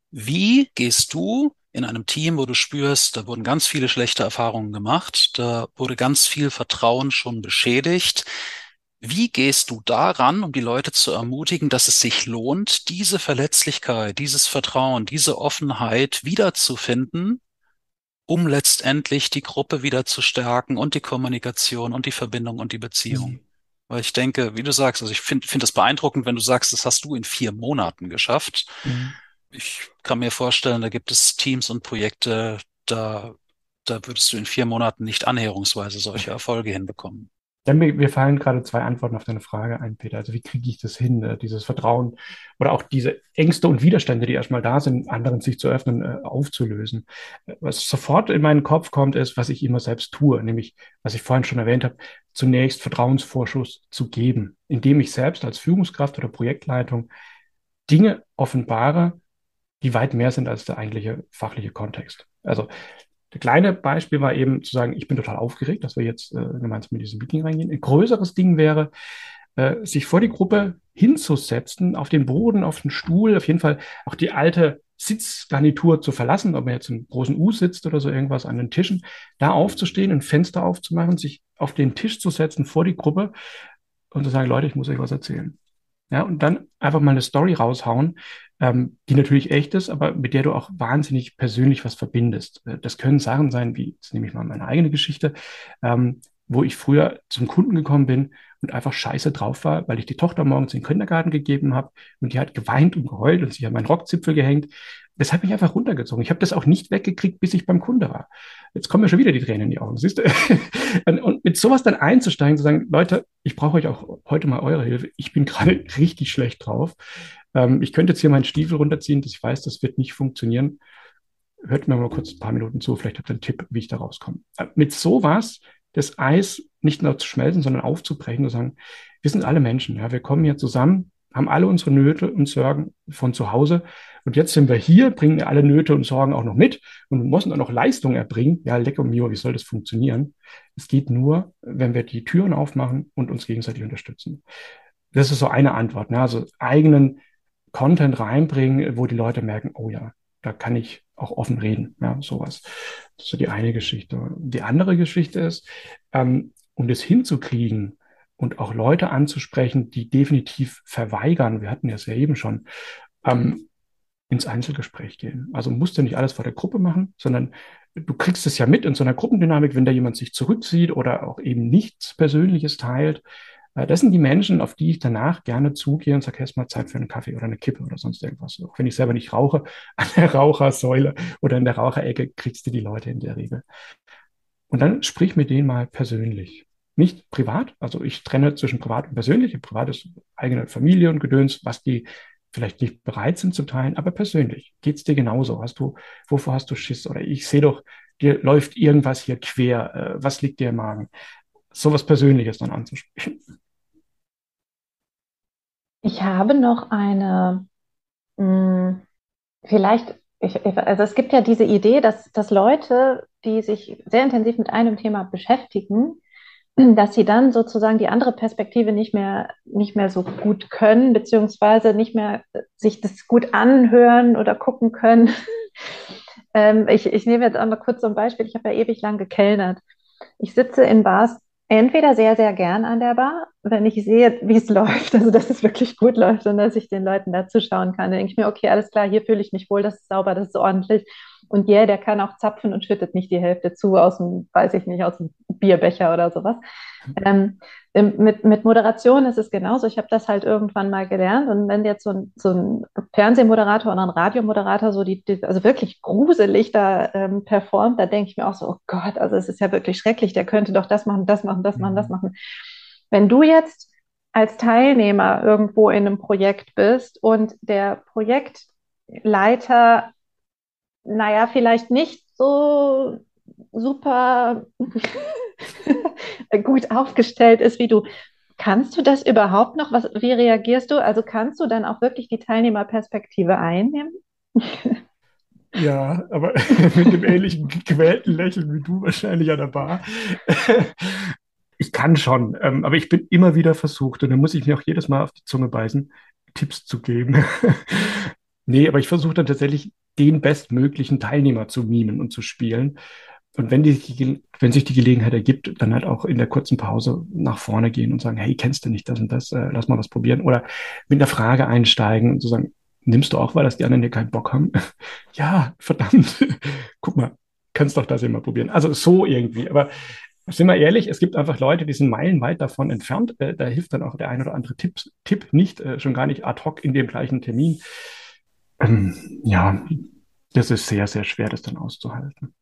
Wie gehst du in einem Team, wo du spürst, da wurden ganz viele schlechte Erfahrungen gemacht, da wurde ganz viel Vertrauen schon beschädigt. Wie gehst du daran, um die Leute zu ermutigen, dass es sich lohnt, diese Verletzlichkeit, dieses Vertrauen, diese Offenheit wiederzufinden, um letztendlich die Gruppe wieder zu stärken und die Kommunikation und die Verbindung und die Beziehung? Mhm. Weil ich denke, wie du sagst, also ich finde finde es beeindruckend, wenn du sagst, das hast du in vier Monaten geschafft. Mhm. Ich kann mir vorstellen, da gibt es Teams und Projekte, da, da würdest du in vier Monaten nicht annäherungsweise solche Erfolge hinbekommen. Dann mir, fallen gerade zwei Antworten auf deine Frage ein, Peter. Also wie kriege ich das hin, äh, dieses Vertrauen oder auch diese Ängste und Widerstände, die erstmal da sind, anderen sich zu öffnen, äh, aufzulösen. Was sofort in meinen Kopf kommt, ist, was ich immer selbst tue, nämlich, was ich vorhin schon erwähnt habe, zunächst Vertrauensvorschuss zu geben, indem ich selbst als Führungskraft oder Projektleitung Dinge offenbare, die weit mehr sind als der eigentliche fachliche Kontext. Also der kleine Beispiel war eben zu sagen, ich bin total aufgeregt, dass wir jetzt äh, gemeinsam mit diesem Meeting reingehen. Ein größeres Ding wäre, äh, sich vor die Gruppe hinzusetzen, auf den Boden, auf den Stuhl, auf jeden Fall auch die alte Sitzgarnitur zu verlassen, ob man jetzt im großen U sitzt oder so irgendwas an den Tischen, da aufzustehen, ein Fenster aufzumachen, sich auf den Tisch zu setzen vor die Gruppe und zu sagen, Leute, ich muss euch was erzählen. Ja, und dann einfach mal eine Story raushauen, ähm, die natürlich echt ist, aber mit der du auch wahnsinnig persönlich was verbindest. Äh, das können Sachen sein, wie, jetzt nehme ich mal meine eigene Geschichte. Ähm, wo ich früher zum Kunden gekommen bin und einfach scheiße drauf war, weil ich die Tochter morgens in den Kindergarten gegeben habe und die hat geweint und geheult und sie hat meinen Rockzipfel gehängt. Das hat mich einfach runtergezogen. Ich habe das auch nicht weggekriegt, bis ich beim Kunde war. Jetzt kommen mir schon wieder die Tränen in die Augen, siehst du? und mit sowas dann einzusteigen, zu sagen, Leute, ich brauche euch auch heute mal eure Hilfe. Ich bin gerade richtig schlecht drauf. Ähm, ich könnte jetzt hier meinen Stiefel runterziehen, dass ich weiß, das wird nicht funktionieren. Hört mir mal kurz ein paar Minuten zu, vielleicht habt ihr einen Tipp, wie ich da rauskomme. Äh, mit sowas das Eis nicht nur zu schmelzen, sondern aufzubrechen und sagen, wir sind alle Menschen, ja, wir kommen hier zusammen, haben alle unsere Nöte und Sorgen von zu Hause und jetzt sind wir hier, bringen alle Nöte und Sorgen auch noch mit und müssen dann noch Leistung erbringen. Ja, lecker mio, wie soll das funktionieren? Es geht nur, wenn wir die Türen aufmachen und uns gegenseitig unterstützen. Das ist so eine Antwort, ne? also eigenen Content reinbringen, wo die Leute merken, oh ja, da kann ich auch offen reden, ja, sowas. Das ist so die eine Geschichte. Die andere Geschichte ist, ähm, um das hinzukriegen und auch Leute anzusprechen, die definitiv verweigern, wir hatten das ja eben schon, ähm, ins Einzelgespräch gehen. Also musst du nicht alles vor der Gruppe machen, sondern du kriegst es ja mit in so einer Gruppendynamik, wenn da jemand sich zurückzieht oder auch eben nichts Persönliches teilt, das sind die Menschen, auf die ich danach gerne zugehe und sage, jetzt mal Zeit für einen Kaffee oder eine Kippe oder sonst irgendwas. Auch wenn ich selber nicht rauche, an der Rauchersäule oder in der Raucherecke kriegst du die Leute in der Regel. Und dann sprich mit denen mal persönlich. Nicht privat, also ich trenne zwischen privat und persönlich. Privat ist eigene Familie und Gedöns, was die vielleicht nicht bereit sind zu teilen, aber persönlich. Geht's dir genauso? Hast du, wovor hast du Schiss? Oder ich sehe doch, dir läuft irgendwas hier quer. Äh, was liegt dir im Magen? Sowas Persönliches dann anzusprechen. Ich habe noch eine, mh, hm, vielleicht, ich, also es gibt ja diese Idee, dass, dass Leute, die sich sehr intensiv mit einem Thema beschäftigen, dass sie dann sozusagen die andere Perspektive nicht mehr, nicht mehr so gut können, beziehungsweise nicht mehr sich das gut anhören oder gucken können. ähm, ich, ich nehme jetzt einmal kurz so ein Beispiel. Ich habe ja ewig lang gekellnert. Ich sitze in Bars entweder sehr, sehr gern an der Bar, wenn ich sehe, wie es läuft, also dass es wirklich gut läuft und dass ich den Leuten da zuschauen kann. Dann denke ich mir, okay, alles klar, hier fühle ich mich wohl, das ist sauber, das ist ordentlich. Und ja, yeah, der kann auch zapfen und schüttet nicht die Hälfte zu aus dem, weiß ich nicht, aus dem Bierbecher oder sowas. Ähm, mit, mit Moderation ist es genauso. Ich habe das halt irgendwann mal gelernt. Und wenn jetzt so ein, so ein Fernsehmoderator oder ein Radiomoderator so die, die also wirklich gruselig da ähm, performt, da denke ich mir auch so, oh Gott, also es ist ja wirklich schrecklich, der könnte doch das machen, das machen, das machen, das mhm. machen. Wenn du jetzt als Teilnehmer irgendwo in einem Projekt bist und der Projektleiter naja, vielleicht nicht so super gut aufgestellt ist wie du. Kannst du das überhaupt noch? Was, wie reagierst du? Also kannst du dann auch wirklich die Teilnehmerperspektive einnehmen? Ja, aber mit dem ähnlichen gequälten Lächeln wie du wahrscheinlich an der Bar. Ich kann schon, ähm, aber ich bin immer wieder versucht und dann muss ich mir auch jedes Mal auf die Zunge beißen, Tipps zu geben. Nee, aber ich versuche dann tatsächlich den bestmöglichen Teilnehmer zu mimen und zu spielen. Und wenn, die, wenn sich die Gelegenheit ergibt, dann halt auch in der kurzen Pause nach vorne gehen und sagen, hey, kennst du nicht das und das, äh, lass mal was probieren. Oder mit einer Frage einsteigen und so sagen, nimmst du auch, weil das die anderen dir keinen Bock haben? ja, verdammt. Guck mal, kannst doch das immer probieren. Also so irgendwie. Aber sind wir ehrlich, es gibt einfach Leute, die sind meilenweit davon entfernt. Äh, da hilft dann auch der ein oder andere Tipp, Tipp nicht, äh, schon gar nicht ad hoc in dem gleichen Termin. Ähm, ja, das ist sehr, sehr schwer, das dann auszuhalten.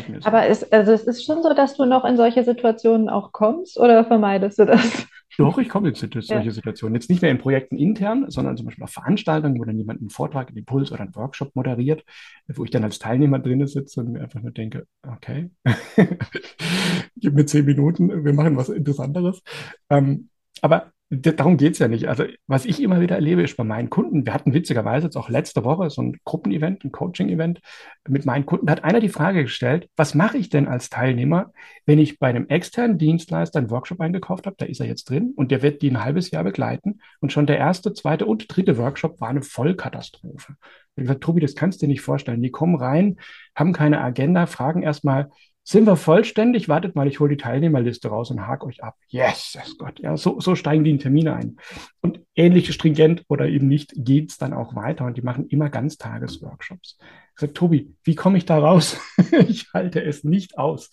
So. Aber es, also es ist schon so, dass du noch in solche Situationen auch kommst oder vermeidest du das? Doch, ich komme in solche ja. Situationen. Jetzt nicht mehr in Projekten intern, sondern zum Beispiel auf Veranstaltungen, wo dann jemand einen Vortrag, einen Impuls oder einen Workshop moderiert, wo ich dann als Teilnehmer drin sitze und mir einfach nur denke, okay, gib mir zehn Minuten, wir machen was Interessanteres. Ähm, aber Darum geht's ja nicht. Also, was ich immer wieder erlebe, ist bei meinen Kunden, wir hatten witzigerweise jetzt auch letzte Woche so ein Gruppenevent, ein Coaching-Event mit meinen Kunden, da hat einer die Frage gestellt, was mache ich denn als Teilnehmer, wenn ich bei einem externen Dienstleister einen Workshop eingekauft habe, da ist er jetzt drin und der wird die ein halbes Jahr begleiten und schon der erste, zweite und dritte Workshop war eine Vollkatastrophe. Ich habe gesagt, Tobi, das kannst du dir nicht vorstellen. Die kommen rein, haben keine Agenda, fragen erstmal, sind wir vollständig? Wartet mal, ich hole die Teilnehmerliste raus und hake euch ab. Yes, yes Gott. Ja, so, so steigen die in Termine ein. Und ähnlich stringent oder eben nicht geht's dann auch weiter und die machen immer Ganztagesworkshops. Ich sage, Tobi, wie komme ich da raus? ich halte es nicht aus.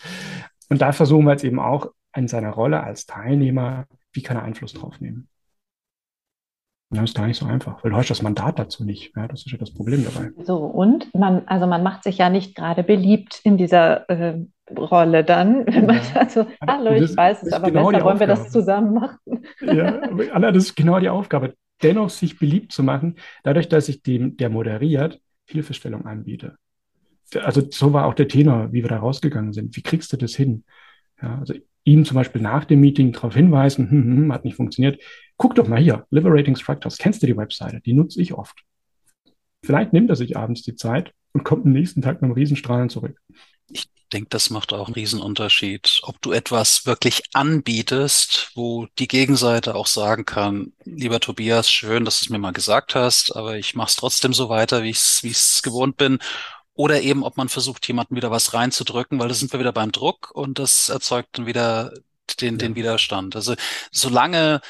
Und da versuchen wir jetzt eben auch in seiner Rolle als Teilnehmer, wie kann er Einfluss drauf nehmen? Das ist gar nicht so einfach, weil du hast das Mandat dazu nicht. Ja, das ist ja das Problem dabei. So, und man, also man macht sich ja nicht gerade beliebt in dieser äh, Rolle dann, wenn man ja. also, hallo, ich weiß es, aber genau besser wollen wir das zusammen machen. Ja, Anna, das ist genau die Aufgabe. Dennoch sich beliebt zu machen, dadurch, dass ich dem, der moderiert, Hilfestellung anbiete. Also so war auch der Tenor, wie wir da rausgegangen sind. Wie kriegst du das hin? Ja, also ihm zum Beispiel nach dem Meeting darauf hinweisen, hm, hm, hm, hat nicht funktioniert. Guck doch mal hier, Liberating Structures. Kennst du die Webseite? Die nutze ich oft. Vielleicht nimmt er sich abends die Zeit und kommt am nächsten Tag mit einem Riesenstrahlen zurück. Ich denke, das macht auch einen Riesenunterschied, ob du etwas wirklich anbietest, wo die Gegenseite auch sagen kann, lieber Tobias, schön, dass du es mir mal gesagt hast, aber ich mache es trotzdem so weiter, wie ich es gewohnt bin. Oder eben, ob man versucht, jemanden wieder was reinzudrücken, weil da sind wir wieder beim Druck und das erzeugt dann wieder den, ja. den Widerstand. Also solange,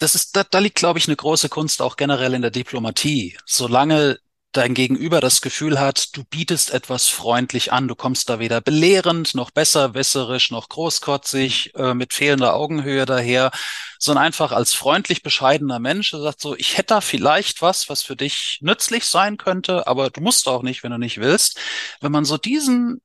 das ist, da, da liegt, glaube ich, eine große Kunst auch generell in der Diplomatie. Solange dein Gegenüber das Gefühl hat, du bietest etwas freundlich an, du kommst da weder belehrend, noch besserwisserisch, noch großkotzig, äh, mit fehlender Augenhöhe daher, sondern einfach als freundlich bescheidener Mensch, der sagt so, ich hätte da vielleicht was, was für dich nützlich sein könnte, aber du musst auch nicht, wenn du nicht willst. Wenn man so diesen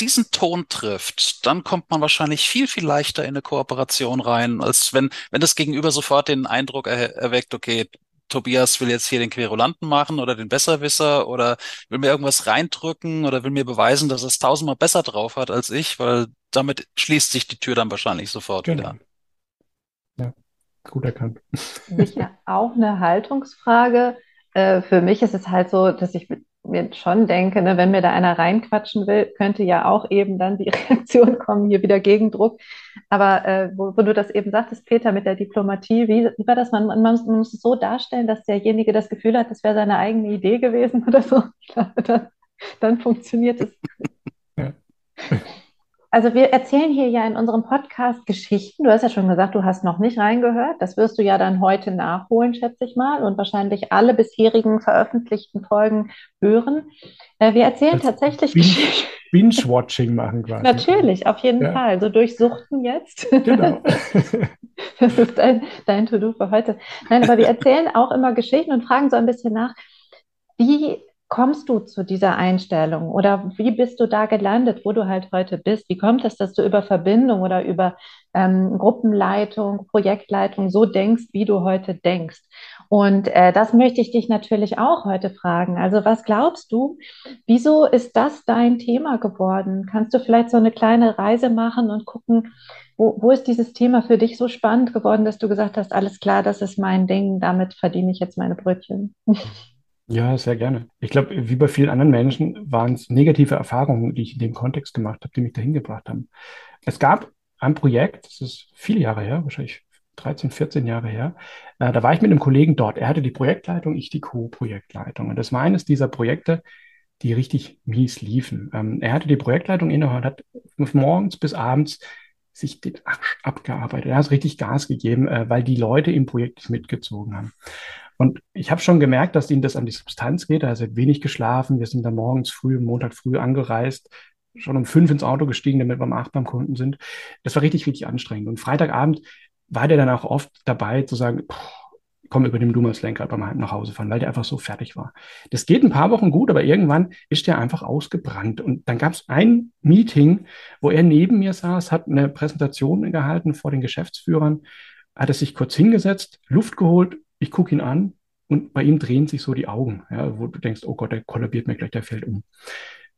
diesen Ton trifft, dann kommt man wahrscheinlich viel, viel leichter in eine Kooperation rein, als wenn, wenn das Gegenüber sofort den Eindruck er, erweckt, okay, Tobias will jetzt hier den Querulanten machen oder den Besserwisser oder will mir irgendwas reindrücken oder will mir beweisen, dass er es tausendmal besser drauf hat als ich, weil damit schließt sich die Tür dann wahrscheinlich sofort genau. wieder. Ja, gut erkannt. Sicher auch eine Haltungsfrage. Äh, für mich ist es halt so, dass ich mir schon denke, ne, wenn mir da einer reinquatschen will, könnte ja auch eben dann die Reaktion kommen, hier wieder Gegendruck. Aber äh, wo, wo, du das eben sagtest, Peter, mit der Diplomatie, wie, wie war das? Man, man, man, muss es so darstellen, dass derjenige das Gefühl hat, das wäre seine eigene Idee gewesen oder so. Glaube, dann, dann funktioniert es. Ja. Also wir erzählen hier ja in unserem Podcast Geschichten. Du hast ja schon gesagt, du hast noch nicht reingehört. Das wirst du ja dann heute nachholen, schätze ich mal, und wahrscheinlich alle bisherigen veröffentlichten Folgen hören. Äh, wir erzählen das tatsächlich Geschichten. Binge-Watching machen quasi. Natürlich, auf jeden ja. Fall. So durchsuchten jetzt. Genau. das ist dein, dein To-Do für heute. Nein, aber wir erzählen auch immer Geschichten und fragen so ein bisschen nach, wie kommst du zu dieser Einstellung oder wie bist du da gelandet, wo du halt heute bist? Wie kommt es, dass du über Verbindung oder über ähm, Gruppenleitung, Projektleitung so denkst, wie du heute denkst? Und äh, das möchte ich dich natürlich auch heute fragen. Also was glaubst du, wieso ist das dein Thema geworden? Kannst du vielleicht so eine kleine Reise machen und gucken, wo, wo ist dieses Thema für dich so spannend geworden, dass du gesagt hast, alles klar, das ist mein Ding, damit verdiene ich jetzt meine Brötchen? Ja, sehr gerne. Ich glaube, wie bei vielen anderen Menschen waren es negative Erfahrungen, die ich in dem Kontext gemacht habe, die mich dahin gebracht haben. Es gab ein Projekt, das ist viele Jahre her, wahrscheinlich 13, 14 Jahre her. Äh, da war ich mit einem Kollegen dort. Er hatte die Projektleitung, ich die Co-Projektleitung. Und das war eines dieser Projekte, die richtig mies liefen. Ähm, er hatte die Projektleitung inne und hat morgens bis abends sich den Arsch abgearbeitet. Er hat richtig Gas gegeben, äh, weil die Leute im Projekt mitgezogen haben. Und ich habe schon gemerkt, dass ihnen das an die Substanz geht. Er hat wenig geschlafen. Wir sind dann morgens früh, Montag früh angereist, schon um fünf ins Auto gestiegen, damit wir um acht beim Kunden sind. Das war richtig, richtig anstrengend. Und Freitagabend war der dann auch oft dabei zu sagen, komm, übernimm du mal das Lenkrad beim Heim nach Hause fahren, weil der einfach so fertig war. Das geht ein paar Wochen gut, aber irgendwann ist der einfach ausgebrannt. Und dann gab es ein Meeting, wo er neben mir saß, hat eine Präsentation gehalten vor den Geschäftsführern, hat er sich kurz hingesetzt, Luft geholt, ich gucke ihn an und bei ihm drehen sich so die Augen, ja, wo du denkst, oh Gott, der kollabiert mir gleich, der fällt um.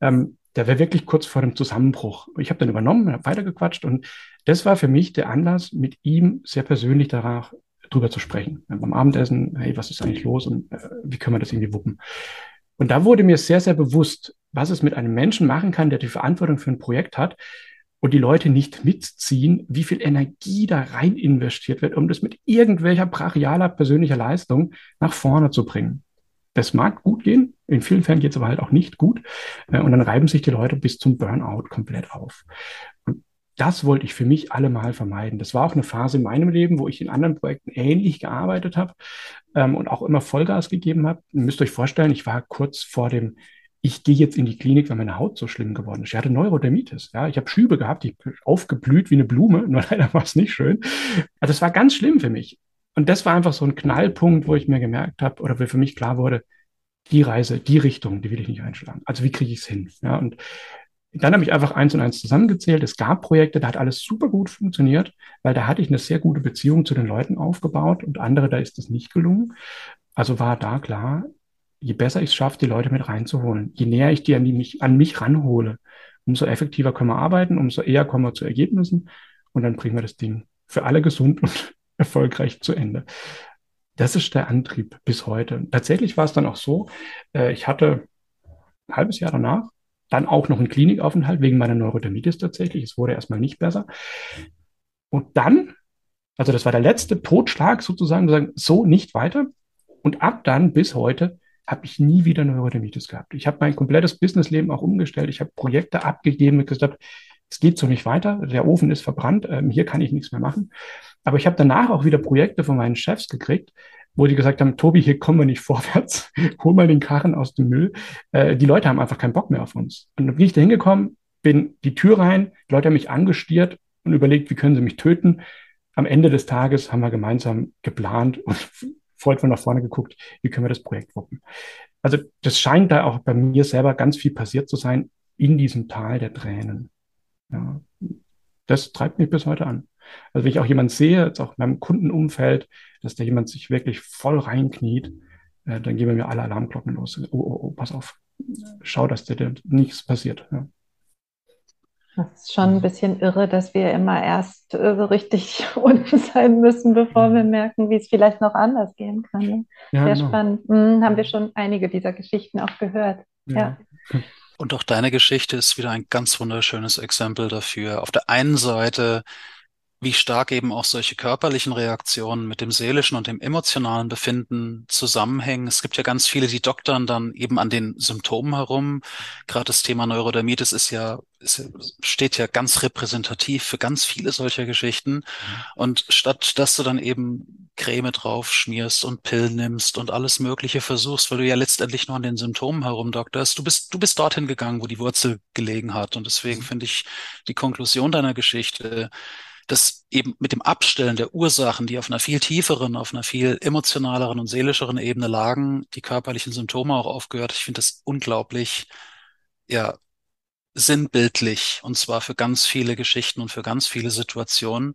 Ähm, der wäre wirklich kurz vor dem Zusammenbruch. Ich habe dann übernommen, habe weitergequatscht und das war für mich der Anlass, mit ihm sehr persönlich danach drüber zu sprechen. Beim Abendessen, hey, was ist eigentlich los und äh, wie können wir das irgendwie wuppen? Und da wurde mir sehr, sehr bewusst, was es mit einem Menschen machen kann, der die Verantwortung für ein Projekt hat, und die Leute nicht mitziehen, wie viel Energie da rein investiert wird, um das mit irgendwelcher brachialer persönlicher Leistung nach vorne zu bringen. Das mag gut gehen, in vielen Fällen geht es aber halt auch nicht gut. Äh, und dann reiben sich die Leute bis zum Burnout komplett auf. Das wollte ich für mich allemal vermeiden. Das war auch eine Phase in meinem Leben, wo ich in anderen Projekten ähnlich gearbeitet habe ähm, und auch immer Vollgas gegeben habe. Ihr müsst euch vorstellen, ich war kurz vor dem ich gehe jetzt in die Klinik, weil meine Haut so schlimm geworden ist. Ich hatte Neurodermitis. Ja, ich habe Schübe gehabt, die aufgeblüht wie eine Blume. Nur leider war es nicht schön. Also es war ganz schlimm für mich. Und das war einfach so ein Knallpunkt, wo ich mir gemerkt habe oder wo für mich klar wurde, die Reise, die Richtung, die will ich nicht einschlagen. Also wie kriege ich es hin? Ja, und dann habe ich einfach eins und eins zusammengezählt. Es gab Projekte, da hat alles super gut funktioniert, weil da hatte ich eine sehr gute Beziehung zu den Leuten aufgebaut und andere, da ist das nicht gelungen. Also war da klar, je besser ich es schaffe, die Leute mit reinzuholen, je näher ich die an, die mich, an mich ranhole, umso effektiver können wir arbeiten, umso eher kommen wir zu Ergebnissen und dann bringen wir das Ding für alle gesund und erfolgreich zu Ende. Das ist der Antrieb bis heute. Tatsächlich war es dann auch so, äh, ich hatte ein halbes Jahr danach dann auch noch einen Klinikaufenthalt wegen meiner Neurodermitis tatsächlich. Es wurde erstmal nicht besser. Und dann, also das war der letzte Totschlag sozusagen, so nicht weiter. Und ab dann bis heute habe ich nie wieder Neurodermitis gehabt. Ich habe mein komplettes Businessleben auch umgestellt. Ich habe Projekte abgegeben und gesagt, es geht so nicht weiter. Der Ofen ist verbrannt. Ähm, hier kann ich nichts mehr machen. Aber ich habe danach auch wieder Projekte von meinen Chefs gekriegt, wo die gesagt haben, Tobi, hier kommen wir nicht vorwärts. Hol mal den Karren aus dem Müll. Äh, die Leute haben einfach keinen Bock mehr auf uns. Und dann bin ich da hingekommen, bin die Tür rein, die Leute haben mich angestiert und überlegt, wie können sie mich töten. Am Ende des Tages haben wir gemeinsam geplant und freudvoll nach vorne geguckt, wie können wir das Projekt wuppen. Also das scheint da auch bei mir selber ganz viel passiert zu sein in diesem Tal der Tränen. Ja, das treibt mich bis heute an. Also wenn ich auch jemand sehe, jetzt auch in meinem Kundenumfeld, dass da jemand sich wirklich voll reinkniet, äh, dann gehen bei mir alle Alarmglocken los. Oh, oh, oh, pass auf. Schau, dass dir nichts passiert. Ja. Das ist schon ein bisschen irre, dass wir immer erst äh, so richtig unten sein müssen, bevor wir merken, wie es vielleicht noch anders gehen kann. Ne? Ja, Sehr genau. spannend. Hm, haben wir schon einige dieser Geschichten auch gehört. Ja. ja. Und auch deine Geschichte ist wieder ein ganz wunderschönes Exempel dafür. Auf der einen Seite wie stark eben auch solche körperlichen Reaktionen mit dem seelischen und dem emotionalen Befinden zusammenhängen. Es gibt ja ganz viele, die doktern dann eben an den Symptomen herum. Gerade das Thema Neurodermitis ist ja, ist, steht ja ganz repräsentativ für ganz viele solcher Geschichten. Mhm. Und statt dass du dann eben Creme drauf schmierst und Pillen nimmst und alles Mögliche versuchst, weil du ja letztendlich nur an den Symptomen herumdokterst, du bist, du bist dorthin gegangen, wo die Wurzel gelegen hat. Und deswegen mhm. finde ich die Konklusion deiner Geschichte dass eben mit dem Abstellen der Ursachen, die auf einer viel tieferen, auf einer viel emotionaleren und seelischeren Ebene lagen, die körperlichen Symptome auch aufgehört. Ich finde das unglaublich, ja, sinnbildlich und zwar für ganz viele Geschichten und für ganz viele Situationen.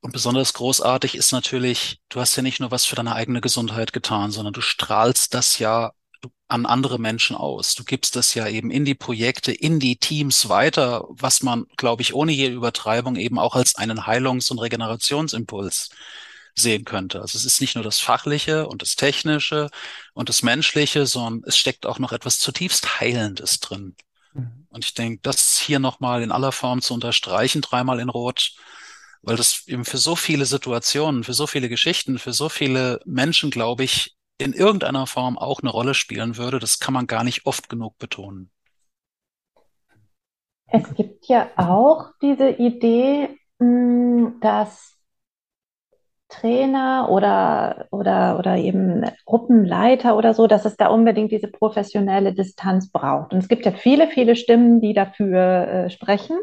Und besonders großartig ist natürlich, du hast ja nicht nur was für deine eigene Gesundheit getan, sondern du strahlst das ja an andere Menschen aus. Du gibst das ja eben in die Projekte, in die Teams weiter, was man, glaube ich, ohne jede Übertreibung eben auch als einen Heilungs- und Regenerationsimpuls sehen könnte. Also es ist nicht nur das Fachliche und das Technische und das Menschliche, sondern es steckt auch noch etwas zutiefst Heilendes drin. Mhm. Und ich denke, das hier nochmal in aller Form zu unterstreichen, dreimal in Rot, weil das eben für so viele Situationen, für so viele Geschichten, für so viele Menschen, glaube ich, in irgendeiner Form auch eine Rolle spielen würde, das kann man gar nicht oft genug betonen. Es gibt ja auch diese Idee, hm, dass Trainer oder, oder, oder eben Gruppenleiter oder so, dass es da unbedingt diese professionelle Distanz braucht. Und es gibt ja viele, viele Stimmen, die dafür äh, sprechen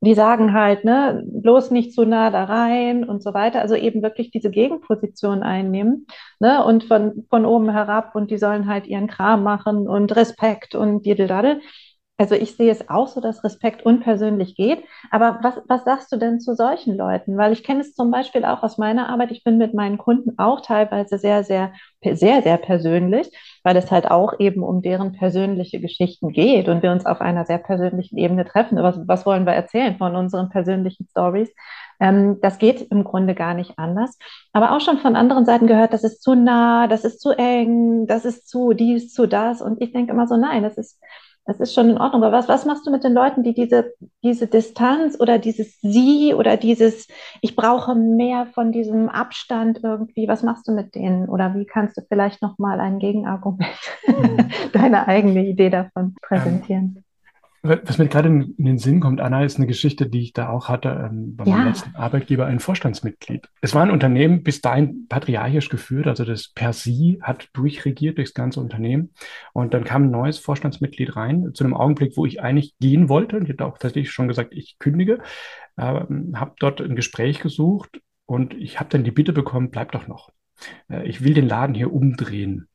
die sagen halt, ne, bloß nicht zu nah da rein und so weiter. Also eben wirklich diese Gegenposition einnehmen, ne, und von, von oben herab und die sollen halt ihren Kram machen und Respekt und Diddeldadel. Also ich sehe es auch so, dass Respekt unpersönlich geht. Aber was, was sagst du denn zu solchen Leuten? Weil ich kenne es zum Beispiel auch aus meiner Arbeit. Ich bin mit meinen Kunden auch teilweise sehr, sehr, sehr, sehr persönlich, weil es halt auch eben um deren persönliche Geschichten geht und wir uns auf einer sehr persönlichen Ebene treffen. Was, was wollen wir erzählen von unseren persönlichen Stories? Ähm, das geht im Grunde gar nicht anders. Aber auch schon von anderen Seiten gehört, das ist zu nah, das ist zu eng, das ist zu dies, zu das. Und ich denke immer so, nein, das ist das ist schon in Ordnung. Aber was, was machst du mit den Leuten, die diese, diese Distanz oder dieses Sie oder dieses, ich brauche mehr von diesem Abstand irgendwie, was machst du mit denen? Oder wie kannst du vielleicht nochmal ein Gegenargument, mhm. deine eigene Idee davon präsentieren? Was mir gerade in, den Sinn kommt, Anna, ist eine Geschichte, die ich da auch hatte ähm, bei meinem letzten Arbeitgeber, ein Vorstandsmitglied. Es war ein Unternehmen bis dahin patriarchisch geführt, also das per sie hat durchregiert durchs ganze Unternehmen. Und dann kam ein neues Vorstandsmitglied rein, zu einem Augenblick, wo ich eigentlich gehen wollte. Und ich hatte auch tatsächlich schon gesagt, ich kündige, äh, habe dort ein Gespräch gesucht und ich habe dann die Bitte bekommen, bleib doch noch. Äh, ich will den Laden hier umdrehen.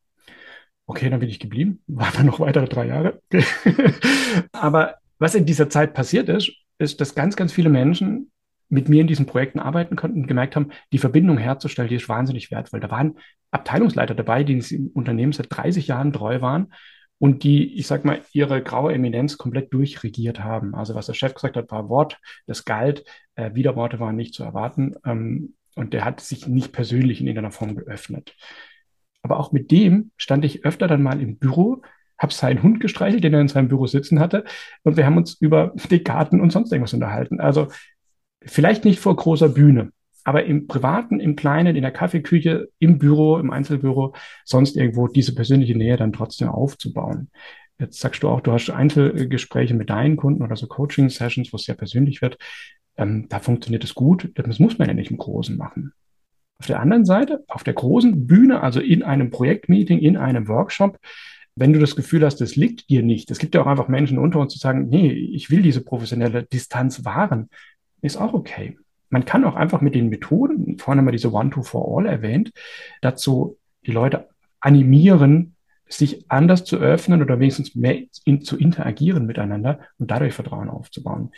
Okay, dann bin ich geblieben. War dann noch weitere drei Jahre. Aber was in dieser Zeit passiert ist, ist, dass ganz, ganz viele Menschen mit mir in diesen Projekten arbeiten konnten und gemerkt haben, die Verbindung herzustellen, die ist wahnsinnig wertvoll. Da waren Abteilungsleiter dabei, die im Unternehmen seit 30 Jahren treu waren und die, ich sag mal, ihre graue Eminenz komplett durchregiert haben. Also was der Chef gesagt hat, war Wort, das galt, äh, Widerworte waren nicht zu erwarten ähm, und der hat sich nicht persönlich in irgendeiner Form geöffnet. Aber auch mit dem stand ich öfter dann mal im Büro, habe seinen Hund gestreichelt, den er in seinem Büro sitzen hatte. Und wir haben uns über die Garten und sonst irgendwas unterhalten. Also vielleicht nicht vor großer Bühne, aber im Privaten, im Kleinen, in der Kaffeeküche, im Büro, im Einzelbüro, sonst irgendwo diese persönliche Nähe dann trotzdem aufzubauen. Jetzt sagst du auch, du hast Einzelgespräche mit deinen Kunden oder so Coaching-Sessions, wo es sehr persönlich wird. Ähm, da funktioniert es gut. Das muss man ja nicht im Großen machen. Auf der anderen Seite, auf der großen Bühne, also in einem Projektmeeting, in einem Workshop, wenn du das Gefühl hast, das liegt dir nicht, es gibt ja auch einfach Menschen unter uns, die sagen, nee, ich will diese professionelle Distanz wahren, ist auch okay. Man kann auch einfach mit den Methoden, vorhin haben wir diese One-to-For-All erwähnt, dazu die Leute animieren, sich anders zu öffnen oder wenigstens mehr in, zu interagieren miteinander und dadurch Vertrauen aufzubauen.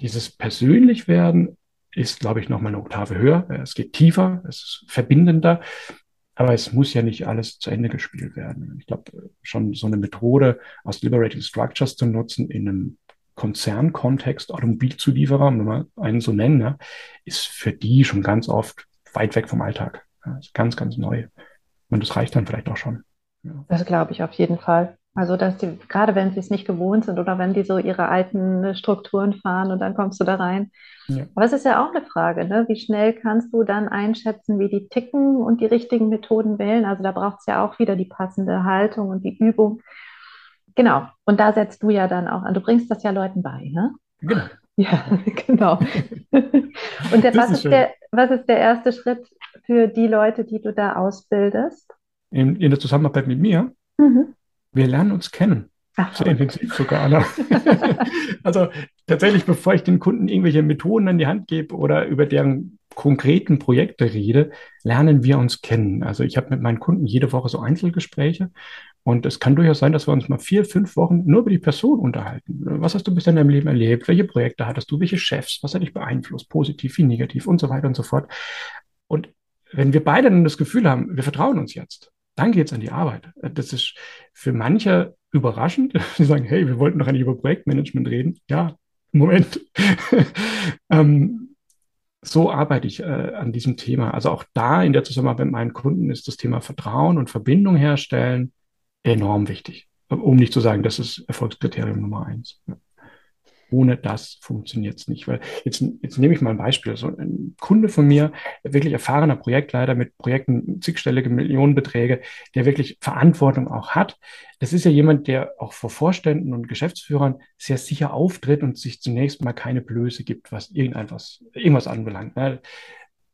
Dieses Persönlichwerden ist, glaube ich, nochmal eine Oktave höher. Es geht tiefer, es ist verbindender, aber es muss ja nicht alles zu Ende gespielt werden. Ich glaube, schon so eine Methode aus Liberating Structures zu nutzen in einem Konzernkontext, Automobilzulieferer, wenn wir einen so nennen, ist für die schon ganz oft weit weg vom Alltag. Ja, ist ganz, ganz neu. Und das reicht dann vielleicht auch schon. Das glaube ich auf jeden Fall. Also, dass die, gerade wenn sie es nicht gewohnt sind oder wenn die so ihre alten Strukturen fahren und dann kommst du da rein. Ja. Aber es ist ja auch eine Frage, ne? Wie schnell kannst du dann einschätzen, wie die ticken und die richtigen Methoden wählen? Also, da braucht es ja auch wieder die passende Haltung und die Übung. Genau. Und da setzt du ja dann auch an. Du bringst das ja Leuten bei, ne? Genau. Ja, genau. und der, was, ist, ist der, was ist der erste Schritt für die Leute, die du da ausbildest? In, in der Zusammenarbeit mit mir? Mhm. Wir lernen uns kennen. Ach, Sehr intensiv sogar, Anna. also tatsächlich, bevor ich den Kunden irgendwelche Methoden an die Hand gebe oder über deren konkreten Projekte rede, lernen wir uns kennen. Also ich habe mit meinen Kunden jede Woche so Einzelgespräche und es kann durchaus sein, dass wir uns mal vier, fünf Wochen nur über die Person unterhalten. Was hast du bisher in deinem Leben erlebt? Welche Projekte hattest du? Welche Chefs? Was hat dich beeinflusst? Positiv, wie negativ und so weiter und so fort. Und wenn wir beide dann das Gefühl haben, wir vertrauen uns jetzt, dann geht es an die Arbeit. Das ist für manche überraschend. Sie sagen, hey, wir wollten doch eigentlich über Projektmanagement reden. Ja, Moment. ähm, so arbeite ich äh, an diesem Thema. Also auch da in der Zusammenarbeit mit meinen Kunden ist das Thema Vertrauen und Verbindung herstellen enorm wichtig. Um nicht zu sagen, das ist Erfolgskriterium Nummer eins. Ja ohne das funktioniert es nicht. Weil jetzt, jetzt nehme ich mal ein Beispiel. So ein Kunde von mir, wirklich erfahrener Projektleiter mit Projekten zigstellige Millionenbeträge, der wirklich Verantwortung auch hat. Das ist ja jemand, der auch vor Vorständen und Geschäftsführern sehr sicher auftritt und sich zunächst mal keine Blöße gibt, was irgendetwas, irgendwas anbelangt. Ne?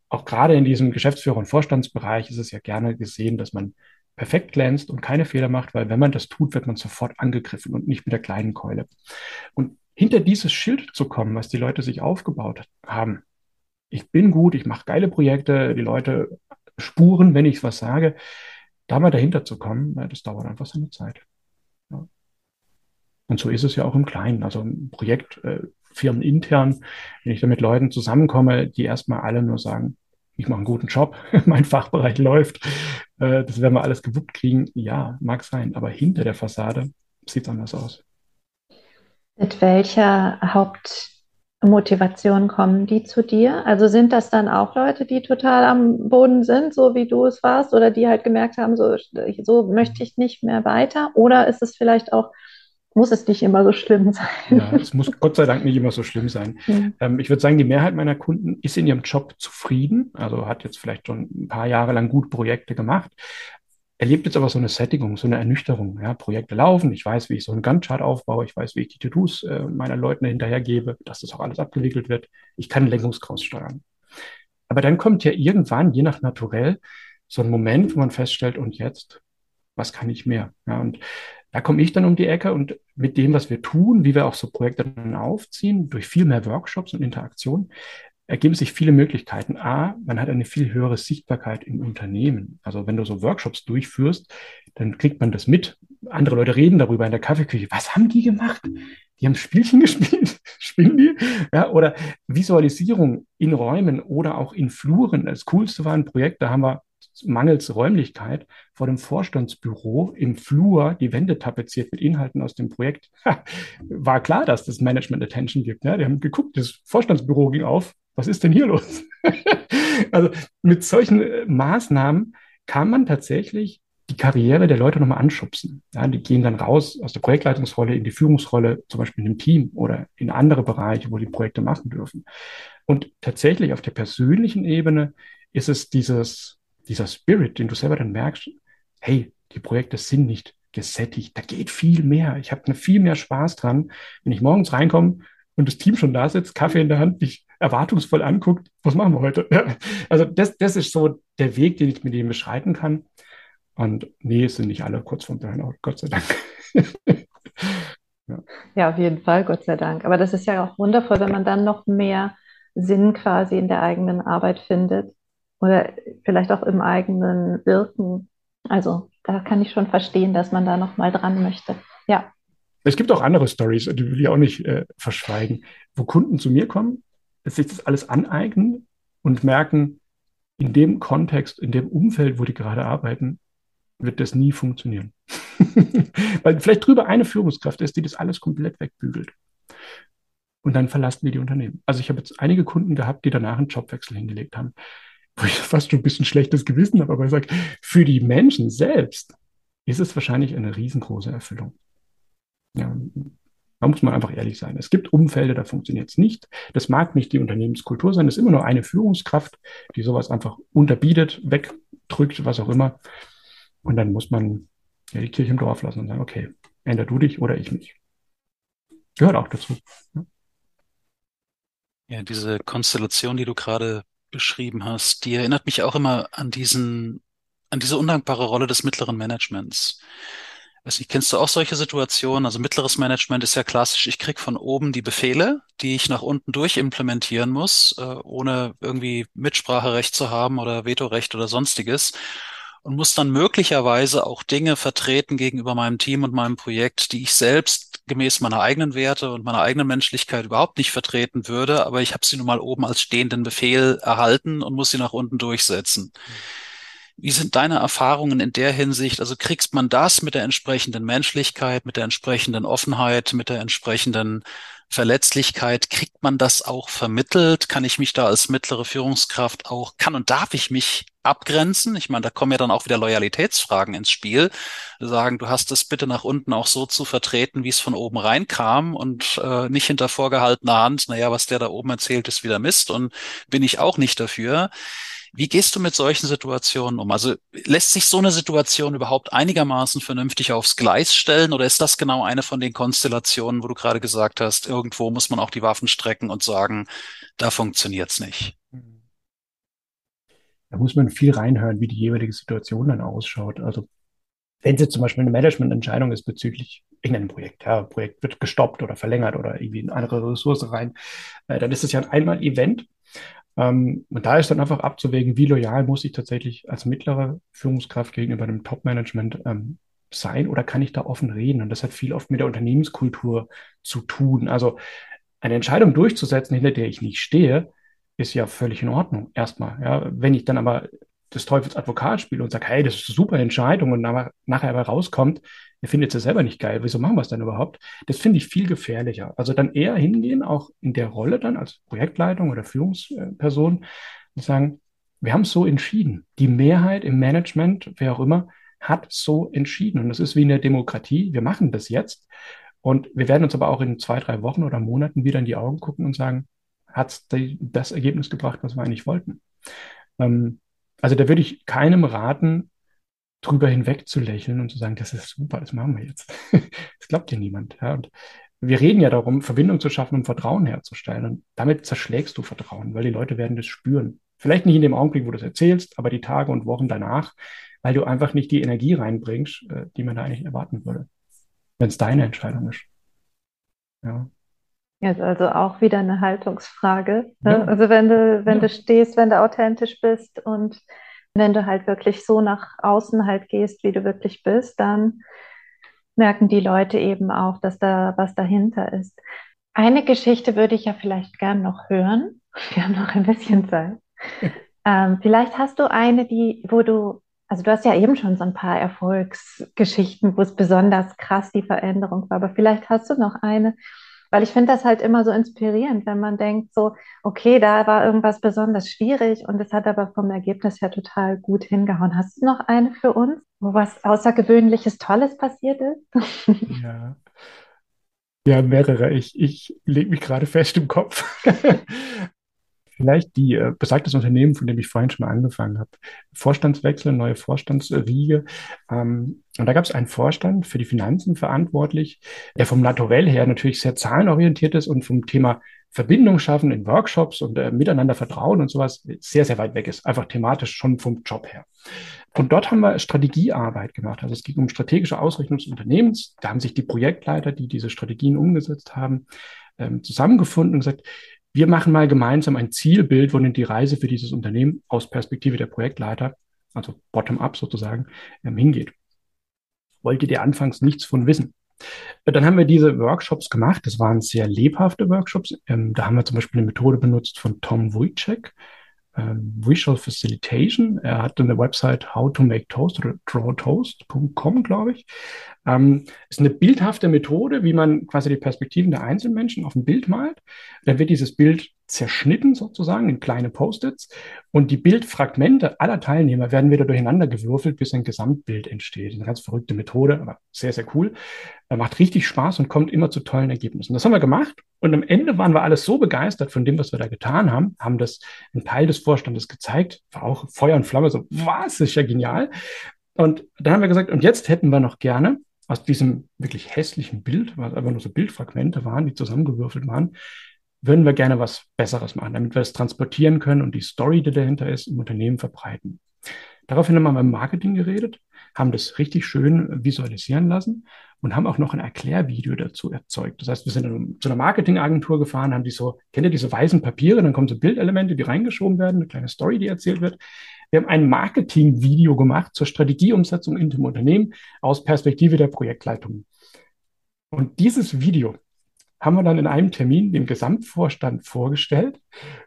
Auch gerade in diesem Geschäftsführer- und Vorstandsbereich ist es ja gerne gesehen, dass man perfekt glänzt und keine Fehler macht, weil wenn man das tut, wird man sofort angegriffen und nicht mit der kleinen Keule. Und hinter dieses Schild zu kommen, was die Leute sich aufgebaut haben. Ich bin gut, ich mache geile Projekte, die Leute spuren, wenn ich was sage. Da mal dahinter zu kommen, das dauert einfach seine Zeit. Und so ist es ja auch im Kleinen. Also ein Projekt, äh, Firmen intern, wenn ich da mit Leuten zusammenkomme, die erstmal alle nur sagen, ich mache einen guten Job, mein Fachbereich läuft, äh, das werden wir alles gewuppt kriegen. Ja, mag sein, aber hinter der Fassade sieht es anders aus. Mit welcher Hauptmotivation kommen die zu dir? Also sind das dann auch Leute, die total am Boden sind, so wie du es warst, oder die halt gemerkt haben, so, so möchte ich nicht mehr weiter? Oder ist es vielleicht auch, muss es nicht immer so schlimm sein? Ja, es muss Gott sei Dank nicht immer so schlimm sein. Mhm. Ähm, ich würde sagen, die Mehrheit meiner Kunden ist in ihrem Job zufrieden, also hat jetzt vielleicht schon ein paar Jahre lang gut Projekte gemacht, erlebt jetzt aber so eine Sättigung, so eine Ernüchterung. Ja, Projekte laufen, ich weiß, wie ich so einen Gantt-Chart aufbaue, ich weiß, wie ich die To-Dos äh, meiner Leuten hinterhergebe, dass das auch alles abgewickelt wird. Ich kann Lenkungskraus steuern. Aber dann kommt ja irgendwann, je nach Naturell, so ein Moment, wo man feststellt, und jetzt, was kann ich mehr? Ja, und da komme ich dann um die Ecke und mit dem, was wir tun, wie wir auch so Projekte dann aufziehen, durch viel mehr Workshops und Interaktion, ergeben sich viele Möglichkeiten. A, man hat eine viel höhere Sichtbarkeit im Unternehmen. Also wenn du so Workshops durchführst, dann kriegt man das mit. Andere Leute reden darüber in der Kaffeeküche. Was haben die gemacht? Die haben Spielchen gespielt. Spielen die? Ja, oder Visualisierung in Räumen oder auch in Fluren. Das coolste war ein Projekt, da haben wir mangels Räumlichkeit vor dem Vorstandsbüro im Flur die Wände tapeziert mit Inhalten aus dem Projekt. War klar, dass das Management Attention gibt. Ne? Die haben geguckt, das Vorstandsbüro ging auf. Was ist denn hier los? also mit solchen äh, Maßnahmen kann man tatsächlich die Karriere der Leute nochmal anschubsen. Ja, die gehen dann raus aus der Projektleitungsrolle in die Führungsrolle, zum Beispiel in einem Team oder in andere Bereiche, wo die Projekte machen dürfen. Und tatsächlich auf der persönlichen Ebene ist es dieses dieser Spirit, den du selber dann merkst, hey, die Projekte sind nicht gesättigt, da geht viel mehr. Ich habe viel mehr Spaß dran, wenn ich morgens reinkomme und das Team schon da sitzt, Kaffee in der Hand, mich erwartungsvoll anguckt, was machen wir heute? Ja, also das, das ist so der Weg, den ich mit dem beschreiten kann. Und nee, es sind nicht alle kurz vorm Burnout, Gott sei Dank. ja. ja, auf jeden Fall, Gott sei Dank. Aber das ist ja auch wundervoll, wenn man dann noch mehr Sinn quasi in der eigenen Arbeit findet oder vielleicht auch im eigenen Wirken. Also da kann ich schon verstehen, dass man da noch mal dran möchte. Ja. Es gibt auch andere Stories, die will ich auch nicht äh, verschweigen, wo Kunden zu mir kommen, sich das alles aneignen und merken, in dem Kontext, in dem Umfeld, wo die gerade arbeiten, wird das nie funktionieren. Weil vielleicht drüber eine Führungskraft ist, die das alles komplett wegbügelt. Und dann verlassen die die Unternehmen. Also ich habe jetzt einige Kunden gehabt, die danach einen Jobwechsel hingelegt haben wo ich fast schon ein bisschen schlechtes Gewissen habe, aber ich sage, für die Menschen selbst ist es wahrscheinlich eine riesengroße Erfüllung. Ja, da muss man einfach ehrlich sein. Es gibt Umfelder, da funktioniert es nicht. Das mag nicht die Unternehmenskultur sein. Das ist immer nur eine Führungskraft, die sowas einfach unterbietet, wegdrückt, was auch immer. Und dann muss man ja, die Kirche im Dorf lassen und sagen, okay, änder du dich oder ich mich. Gehört auch dazu. Ja, ja diese Konstellation, die du gerade beschrieben hast, die erinnert mich auch immer an diesen, an diese undankbare Rolle des mittleren Managements. Weiß nicht, kennst du auch solche Situationen? Also mittleres Management ist ja klassisch, ich krieg von oben die Befehle, die ich nach unten durch implementieren muss, äh, ohne irgendwie Mitspracherecht zu haben oder Vetorecht oder sonstiges und muss dann möglicherweise auch Dinge vertreten gegenüber meinem Team und meinem Projekt, die ich selbst gemäß meiner eigenen Werte und meiner eigenen Menschlichkeit überhaupt nicht vertreten würde, aber ich habe sie nun mal oben als stehenden Befehl erhalten und muss sie nach unten durchsetzen. Wie sind deine Erfahrungen in der Hinsicht? Also kriegst man das mit der entsprechenden Menschlichkeit, mit der entsprechenden Offenheit, mit der entsprechenden Verletzlichkeit, kriegt man das auch vermittelt? Kann ich mich da als mittlere Führungskraft auch, kann und darf ich mich abgrenzen? Ich meine, da kommen ja dann auch wieder Loyalitätsfragen ins Spiel. Sagen, du hast es bitte nach unten auch so zu vertreten, wie es von oben reinkam und äh, nicht hinter vorgehaltener Hand, naja, was der da oben erzählt, ist wieder Mist und bin ich auch nicht dafür. Wie gehst du mit solchen Situationen um? Also lässt sich so eine Situation überhaupt einigermaßen vernünftig aufs Gleis stellen oder ist das genau eine von den Konstellationen, wo du gerade gesagt hast, irgendwo muss man auch die Waffen strecken und sagen, da funktioniert's nicht? Da muss man viel reinhören, wie die jeweilige Situation dann ausschaut. Also wenn es jetzt zum Beispiel eine Managemententscheidung ist bezüglich irgendeinem Projekt, ja, Projekt wird gestoppt oder verlängert oder irgendwie in andere Ressource rein, äh, dann ist es ja ein Einmal-Event und da ist dann einfach abzuwägen, wie loyal muss ich tatsächlich als mittlere Führungskraft gegenüber dem Top-Management ähm, sein oder kann ich da offen reden? Und das hat viel oft mit der Unternehmenskultur zu tun. Also eine Entscheidung durchzusetzen, hinter der ich nicht stehe, ist ja völlig in Ordnung erstmal. Ja, wenn ich dann aber des Teufels Advokat spiele und sage, hey, das ist eine super Entscheidung und nachher aber rauskommt, ihr findet es selber nicht geil, wieso machen wir es denn überhaupt? Das finde ich viel gefährlicher. Also dann eher hingehen, auch in der Rolle dann als Projektleitung oder Führungsperson und sagen, wir haben es so entschieden. Die Mehrheit im Management, wer auch immer, hat so entschieden. Und das ist wie in der Demokratie. Wir machen das jetzt. Und wir werden uns aber auch in zwei, drei Wochen oder Monaten wieder in die Augen gucken und sagen, hat es das Ergebnis gebracht, was wir eigentlich wollten? Ähm, also da würde ich keinem raten, drüber hinweg zu lächeln und zu sagen, das ist super, das machen wir jetzt. das glaubt dir niemand. Ja? Und wir reden ja darum, Verbindung zu schaffen, um Vertrauen herzustellen. Und damit zerschlägst du Vertrauen, weil die Leute werden das spüren. Vielleicht nicht in dem Augenblick, wo du es erzählst, aber die Tage und Wochen danach, weil du einfach nicht die Energie reinbringst, äh, die man da eigentlich erwarten würde, wenn es deine Entscheidung ist. Ja. Ja, also auch wieder eine Haltungsfrage. Ne? Ja. Also wenn du, wenn ja. du stehst, wenn du authentisch bist und wenn du halt wirklich so nach außen halt gehst, wie du wirklich bist, dann merken die Leute eben auch, dass da was dahinter ist. Eine Geschichte würde ich ja vielleicht gern noch hören. Wir haben noch ein bisschen Zeit. ähm, vielleicht hast du eine, die, wo du, also du hast ja eben schon so ein paar Erfolgsgeschichten, wo es besonders krass die Veränderung war, aber vielleicht hast du noch eine, weil ich finde das halt immer so inspirierend, wenn man denkt, so, okay, da war irgendwas besonders schwierig und es hat aber vom Ergebnis her total gut hingehauen. Hast du noch eine für uns, wo was Außergewöhnliches, Tolles passiert ist? Ja. Ja, mehrere. Ich, ich lege mich gerade fest im Kopf. Vielleicht die äh, besagtes Unternehmen, von dem ich vorhin schon mal angefangen habe. Vorstandswechsel, neue Vorstandsriege. Ähm, und da gab es einen Vorstand für die Finanzen verantwortlich, der vom Naturell her natürlich sehr zahlenorientiert ist und vom Thema Verbindung schaffen in Workshops und äh, miteinander vertrauen und sowas sehr, sehr weit weg ist. Einfach thematisch schon vom Job her. Und dort haben wir Strategiearbeit gemacht. Also es ging um strategische Ausrichtung des Unternehmens. Da haben sich die Projektleiter, die diese Strategien umgesetzt haben, ähm, zusammengefunden und gesagt, wir machen mal gemeinsam ein Zielbild, wohin die Reise für dieses Unternehmen aus Perspektive der Projektleiter, also bottom-up sozusagen, ähm, hingeht. Wolltet ihr anfangs nichts von wissen? Äh, dann haben wir diese Workshops gemacht. Das waren sehr lebhafte Workshops. Ähm, da haben wir zum Beispiel eine Methode benutzt von Tom Wojcik, Visual Facilitation. Er hat eine Website How to Make Toast oder drawtoast.com, glaube ich. Ähm, ist eine bildhafte Methode, wie man quasi die Perspektiven der Einzelmenschen auf dem Bild malt. Dann wird dieses Bild zerschnitten sozusagen in kleine Post-its und die Bildfragmente aller Teilnehmer werden wieder durcheinander gewürfelt, bis ein Gesamtbild entsteht. Eine ganz verrückte Methode, aber sehr, sehr cool. Er macht richtig Spaß und kommt immer zu tollen Ergebnissen. Das haben wir gemacht und am Ende waren wir alles so begeistert von dem, was wir da getan haben, haben das ein Teil des Vorstandes gezeigt, war auch Feuer und Flamme, so, was, ist ja genial. Und dann haben wir gesagt, und jetzt hätten wir noch gerne aus diesem wirklich hässlichen Bild, was einfach nur so Bildfragmente waren, die zusammengewürfelt waren, würden wir gerne was Besseres machen, damit wir es transportieren können und die Story, die dahinter ist, im Unternehmen verbreiten. Daraufhin haben wir beim Marketing geredet, haben das richtig schön visualisieren lassen und haben auch noch ein Erklärvideo dazu erzeugt. Das heißt, wir sind zu einer Marketingagentur gefahren, haben die so, kennt ihr diese weißen Papiere, dann kommen so Bildelemente, die reingeschoben werden, eine kleine Story, die erzählt wird. Wir haben ein Marketing-Video gemacht zur Strategieumsetzung in dem Unternehmen aus Perspektive der Projektleitung. Und dieses Video haben wir dann in einem Termin dem Gesamtvorstand vorgestellt.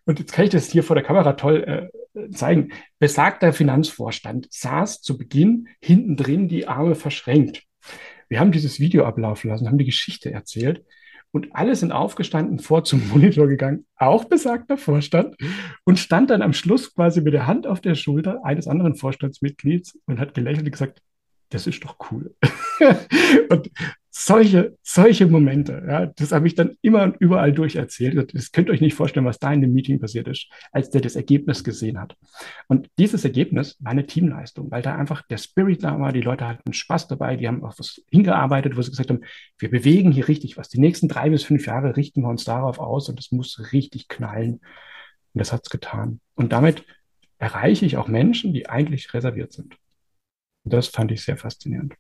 Und jetzt kann ich das hier vor der Kamera toll äh, zeigen. Besagter Finanzvorstand saß zu Beginn hinten drin die Arme verschränkt. Wir haben dieses Video ablaufen lassen, haben die Geschichte erzählt und alle sind aufgestanden, vor zum Monitor gegangen, auch besagter Vorstand, und stand dann am Schluss quasi mit der Hand auf der Schulter eines anderen Vorstandsmitglieds und hat gelächelt und gesagt, das ist doch cool. und solche, solche Momente, ja, das habe ich dann immer und überall durch erzählt. Das könnt ihr euch nicht vorstellen, was da in dem Meeting passiert ist, als der das Ergebnis gesehen hat. Und dieses Ergebnis war eine Teamleistung, weil da einfach der Spirit da war, die Leute hatten Spaß dabei, die haben auf was hingearbeitet, wo sie gesagt haben, wir bewegen hier richtig was. Die nächsten drei bis fünf Jahre richten wir uns darauf aus und es muss richtig knallen. Und das hat's getan. Und damit erreiche ich auch Menschen, die eigentlich reserviert sind. Das fand ich sehr faszinierend.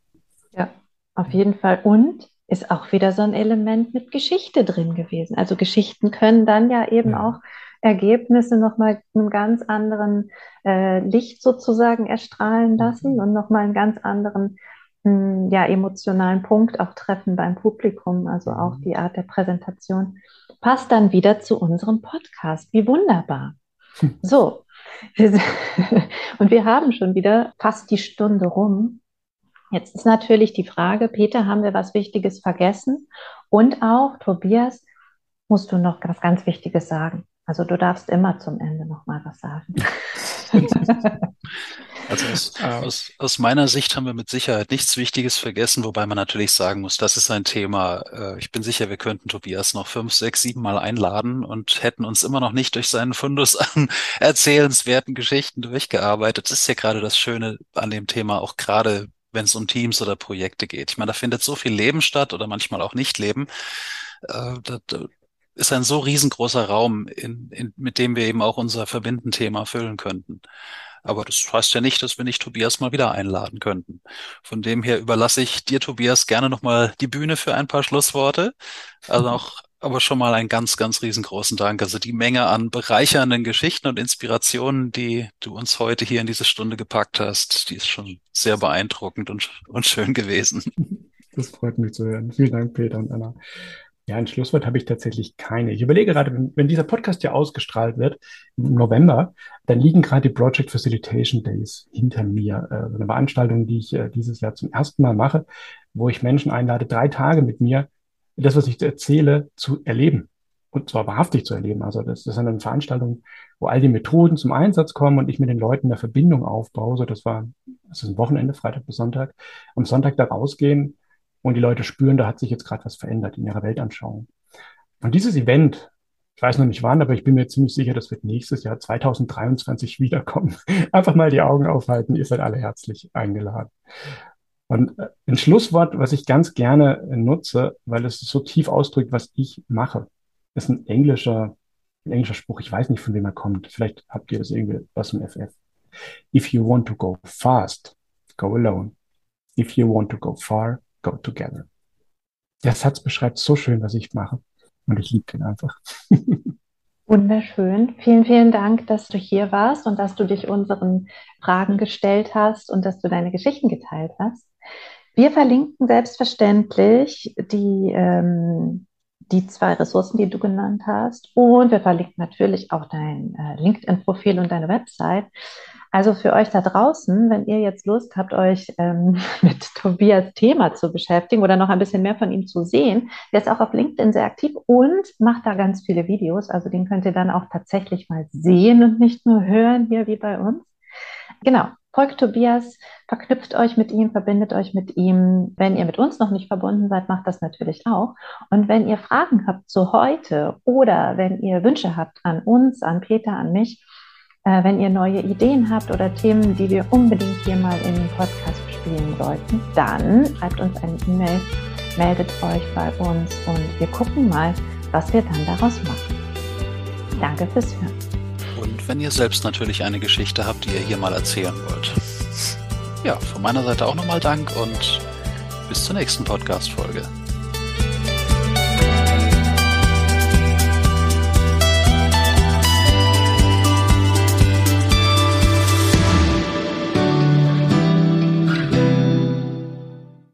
Ja, auf jeden Fall. Und ist auch wieder so ein Element mit Geschichte drin gewesen. Also Geschichten können dann ja eben ja. auch Ergebnisse nochmal in einem ganz anderen äh, Licht sozusagen erstrahlen lassen mhm. und nochmal einen ganz anderen mh, hm, ja, emotionalen Punkt auch treffen beim Publikum. Also auch mhm. die Art der Präsentation passt dann wieder zu unserem Podcast. Wie wunderbar. So. und wir haben schon wieder fast die Stunde rum. Jetzt ist natürlich die Frage, Peter, haben wir was Wichtiges vergessen? Und auch, Tobias, musst du noch was ganz Wichtiges sagen. Also du darfst immer zum Ende noch mal was sagen. Also aus, aus, aus, meiner Sicht haben wir mit Sicherheit nichts Wichtiges vergessen, wobei man natürlich sagen muss, das ist ein Thema. Äh, ich bin sicher, wir könnten Tobias noch fünf, sechs, sieben Mal einladen und hätten uns immer noch nicht durch seinen Fundus an erzählenswerten Geschichten durchgearbeitet. Das ist ja gerade das Schöne an dem Thema, auch gerade wenn es um Teams oder Projekte geht. Ich meine, da findet so viel Leben statt oder manchmal auch nicht Leben. Äh, da, da ist ein so riesengroßer Raum, in, in, mit dem wir eben auch unser Verbindenthema füllen könnten. Aber das heißt ja nicht, dass wir nicht Tobias mal wieder einladen könnten. Von dem her überlasse ich dir, Tobias, gerne nochmal die Bühne für ein paar Schlussworte. Also auch, aber schon mal einen ganz, ganz riesengroßen Dank. Also die Menge an bereichernden Geschichten und Inspirationen, die du uns heute hier in diese Stunde gepackt hast, die ist schon sehr beeindruckend und, und schön gewesen. Das freut mich zu hören. Vielen Dank, Peter und Anna. Ja, ein Schlusswort habe ich tatsächlich keine. Ich überlege gerade, wenn, dieser Podcast ja ausgestrahlt wird im November, dann liegen gerade die Project Facilitation Days hinter mir. Äh, eine Veranstaltung, die ich äh, dieses Jahr zum ersten Mal mache, wo ich Menschen einlade, drei Tage mit mir das, was ich erzähle, zu erleben. Und zwar wahrhaftig zu erleben. Also das, das ist eine Veranstaltung, wo all die Methoden zum Einsatz kommen und ich mit den Leuten eine Verbindung aufbaue. So, das war, das ist ein Wochenende, Freitag bis Sonntag. Am Sonntag da rausgehen und die Leute spüren, da hat sich jetzt gerade was verändert in ihrer Weltanschauung. Und dieses Event, ich weiß noch nicht wann, aber ich bin mir ziemlich sicher, das wird nächstes Jahr 2023 wiederkommen. Einfach mal die Augen aufhalten, ihr seid alle herzlich eingeladen. Und äh, ein Schlusswort, was ich ganz gerne nutze, weil es so tief ausdrückt, was ich mache, ist ein englischer, ein englischer Spruch. Ich weiß nicht, von wem er kommt. Vielleicht habt ihr das irgendwie aus dem FF. If you want to go fast, go alone. If you want to go far, go together. Der Satz beschreibt so schön, was ich mache. Und ich liebe den einfach. Wunderschön. Vielen, vielen Dank, dass du hier warst und dass du dich unseren Fragen gestellt hast und dass du deine Geschichten geteilt hast. Wir verlinken selbstverständlich die, ähm, die zwei Ressourcen, die du genannt hast. Und wir verlinken natürlich auch dein äh, LinkedIn-Profil und deine Website. Also für euch da draußen, wenn ihr jetzt Lust habt, euch ähm, mit Tobias Thema zu beschäftigen oder noch ein bisschen mehr von ihm zu sehen, der ist auch auf LinkedIn sehr aktiv und macht da ganz viele Videos. Also den könnt ihr dann auch tatsächlich mal sehen und nicht nur hören hier wie bei uns. Genau, folgt Tobias, verknüpft euch mit ihm, verbindet euch mit ihm. Wenn ihr mit uns noch nicht verbunden seid, macht das natürlich auch. Und wenn ihr Fragen habt zu heute oder wenn ihr Wünsche habt an uns, an Peter, an mich, äh, wenn ihr neue Ideen habt oder Themen, die wir unbedingt hier mal den Podcast spielen sollten, dann schreibt uns eine E-Mail, meldet euch bei uns und wir gucken mal, was wir dann daraus machen. Danke fürs Hören. Und wenn ihr selbst natürlich eine Geschichte habt, die ihr hier mal erzählen wollt. Ja, von meiner Seite auch nochmal Dank und bis zur nächsten Podcast-Folge.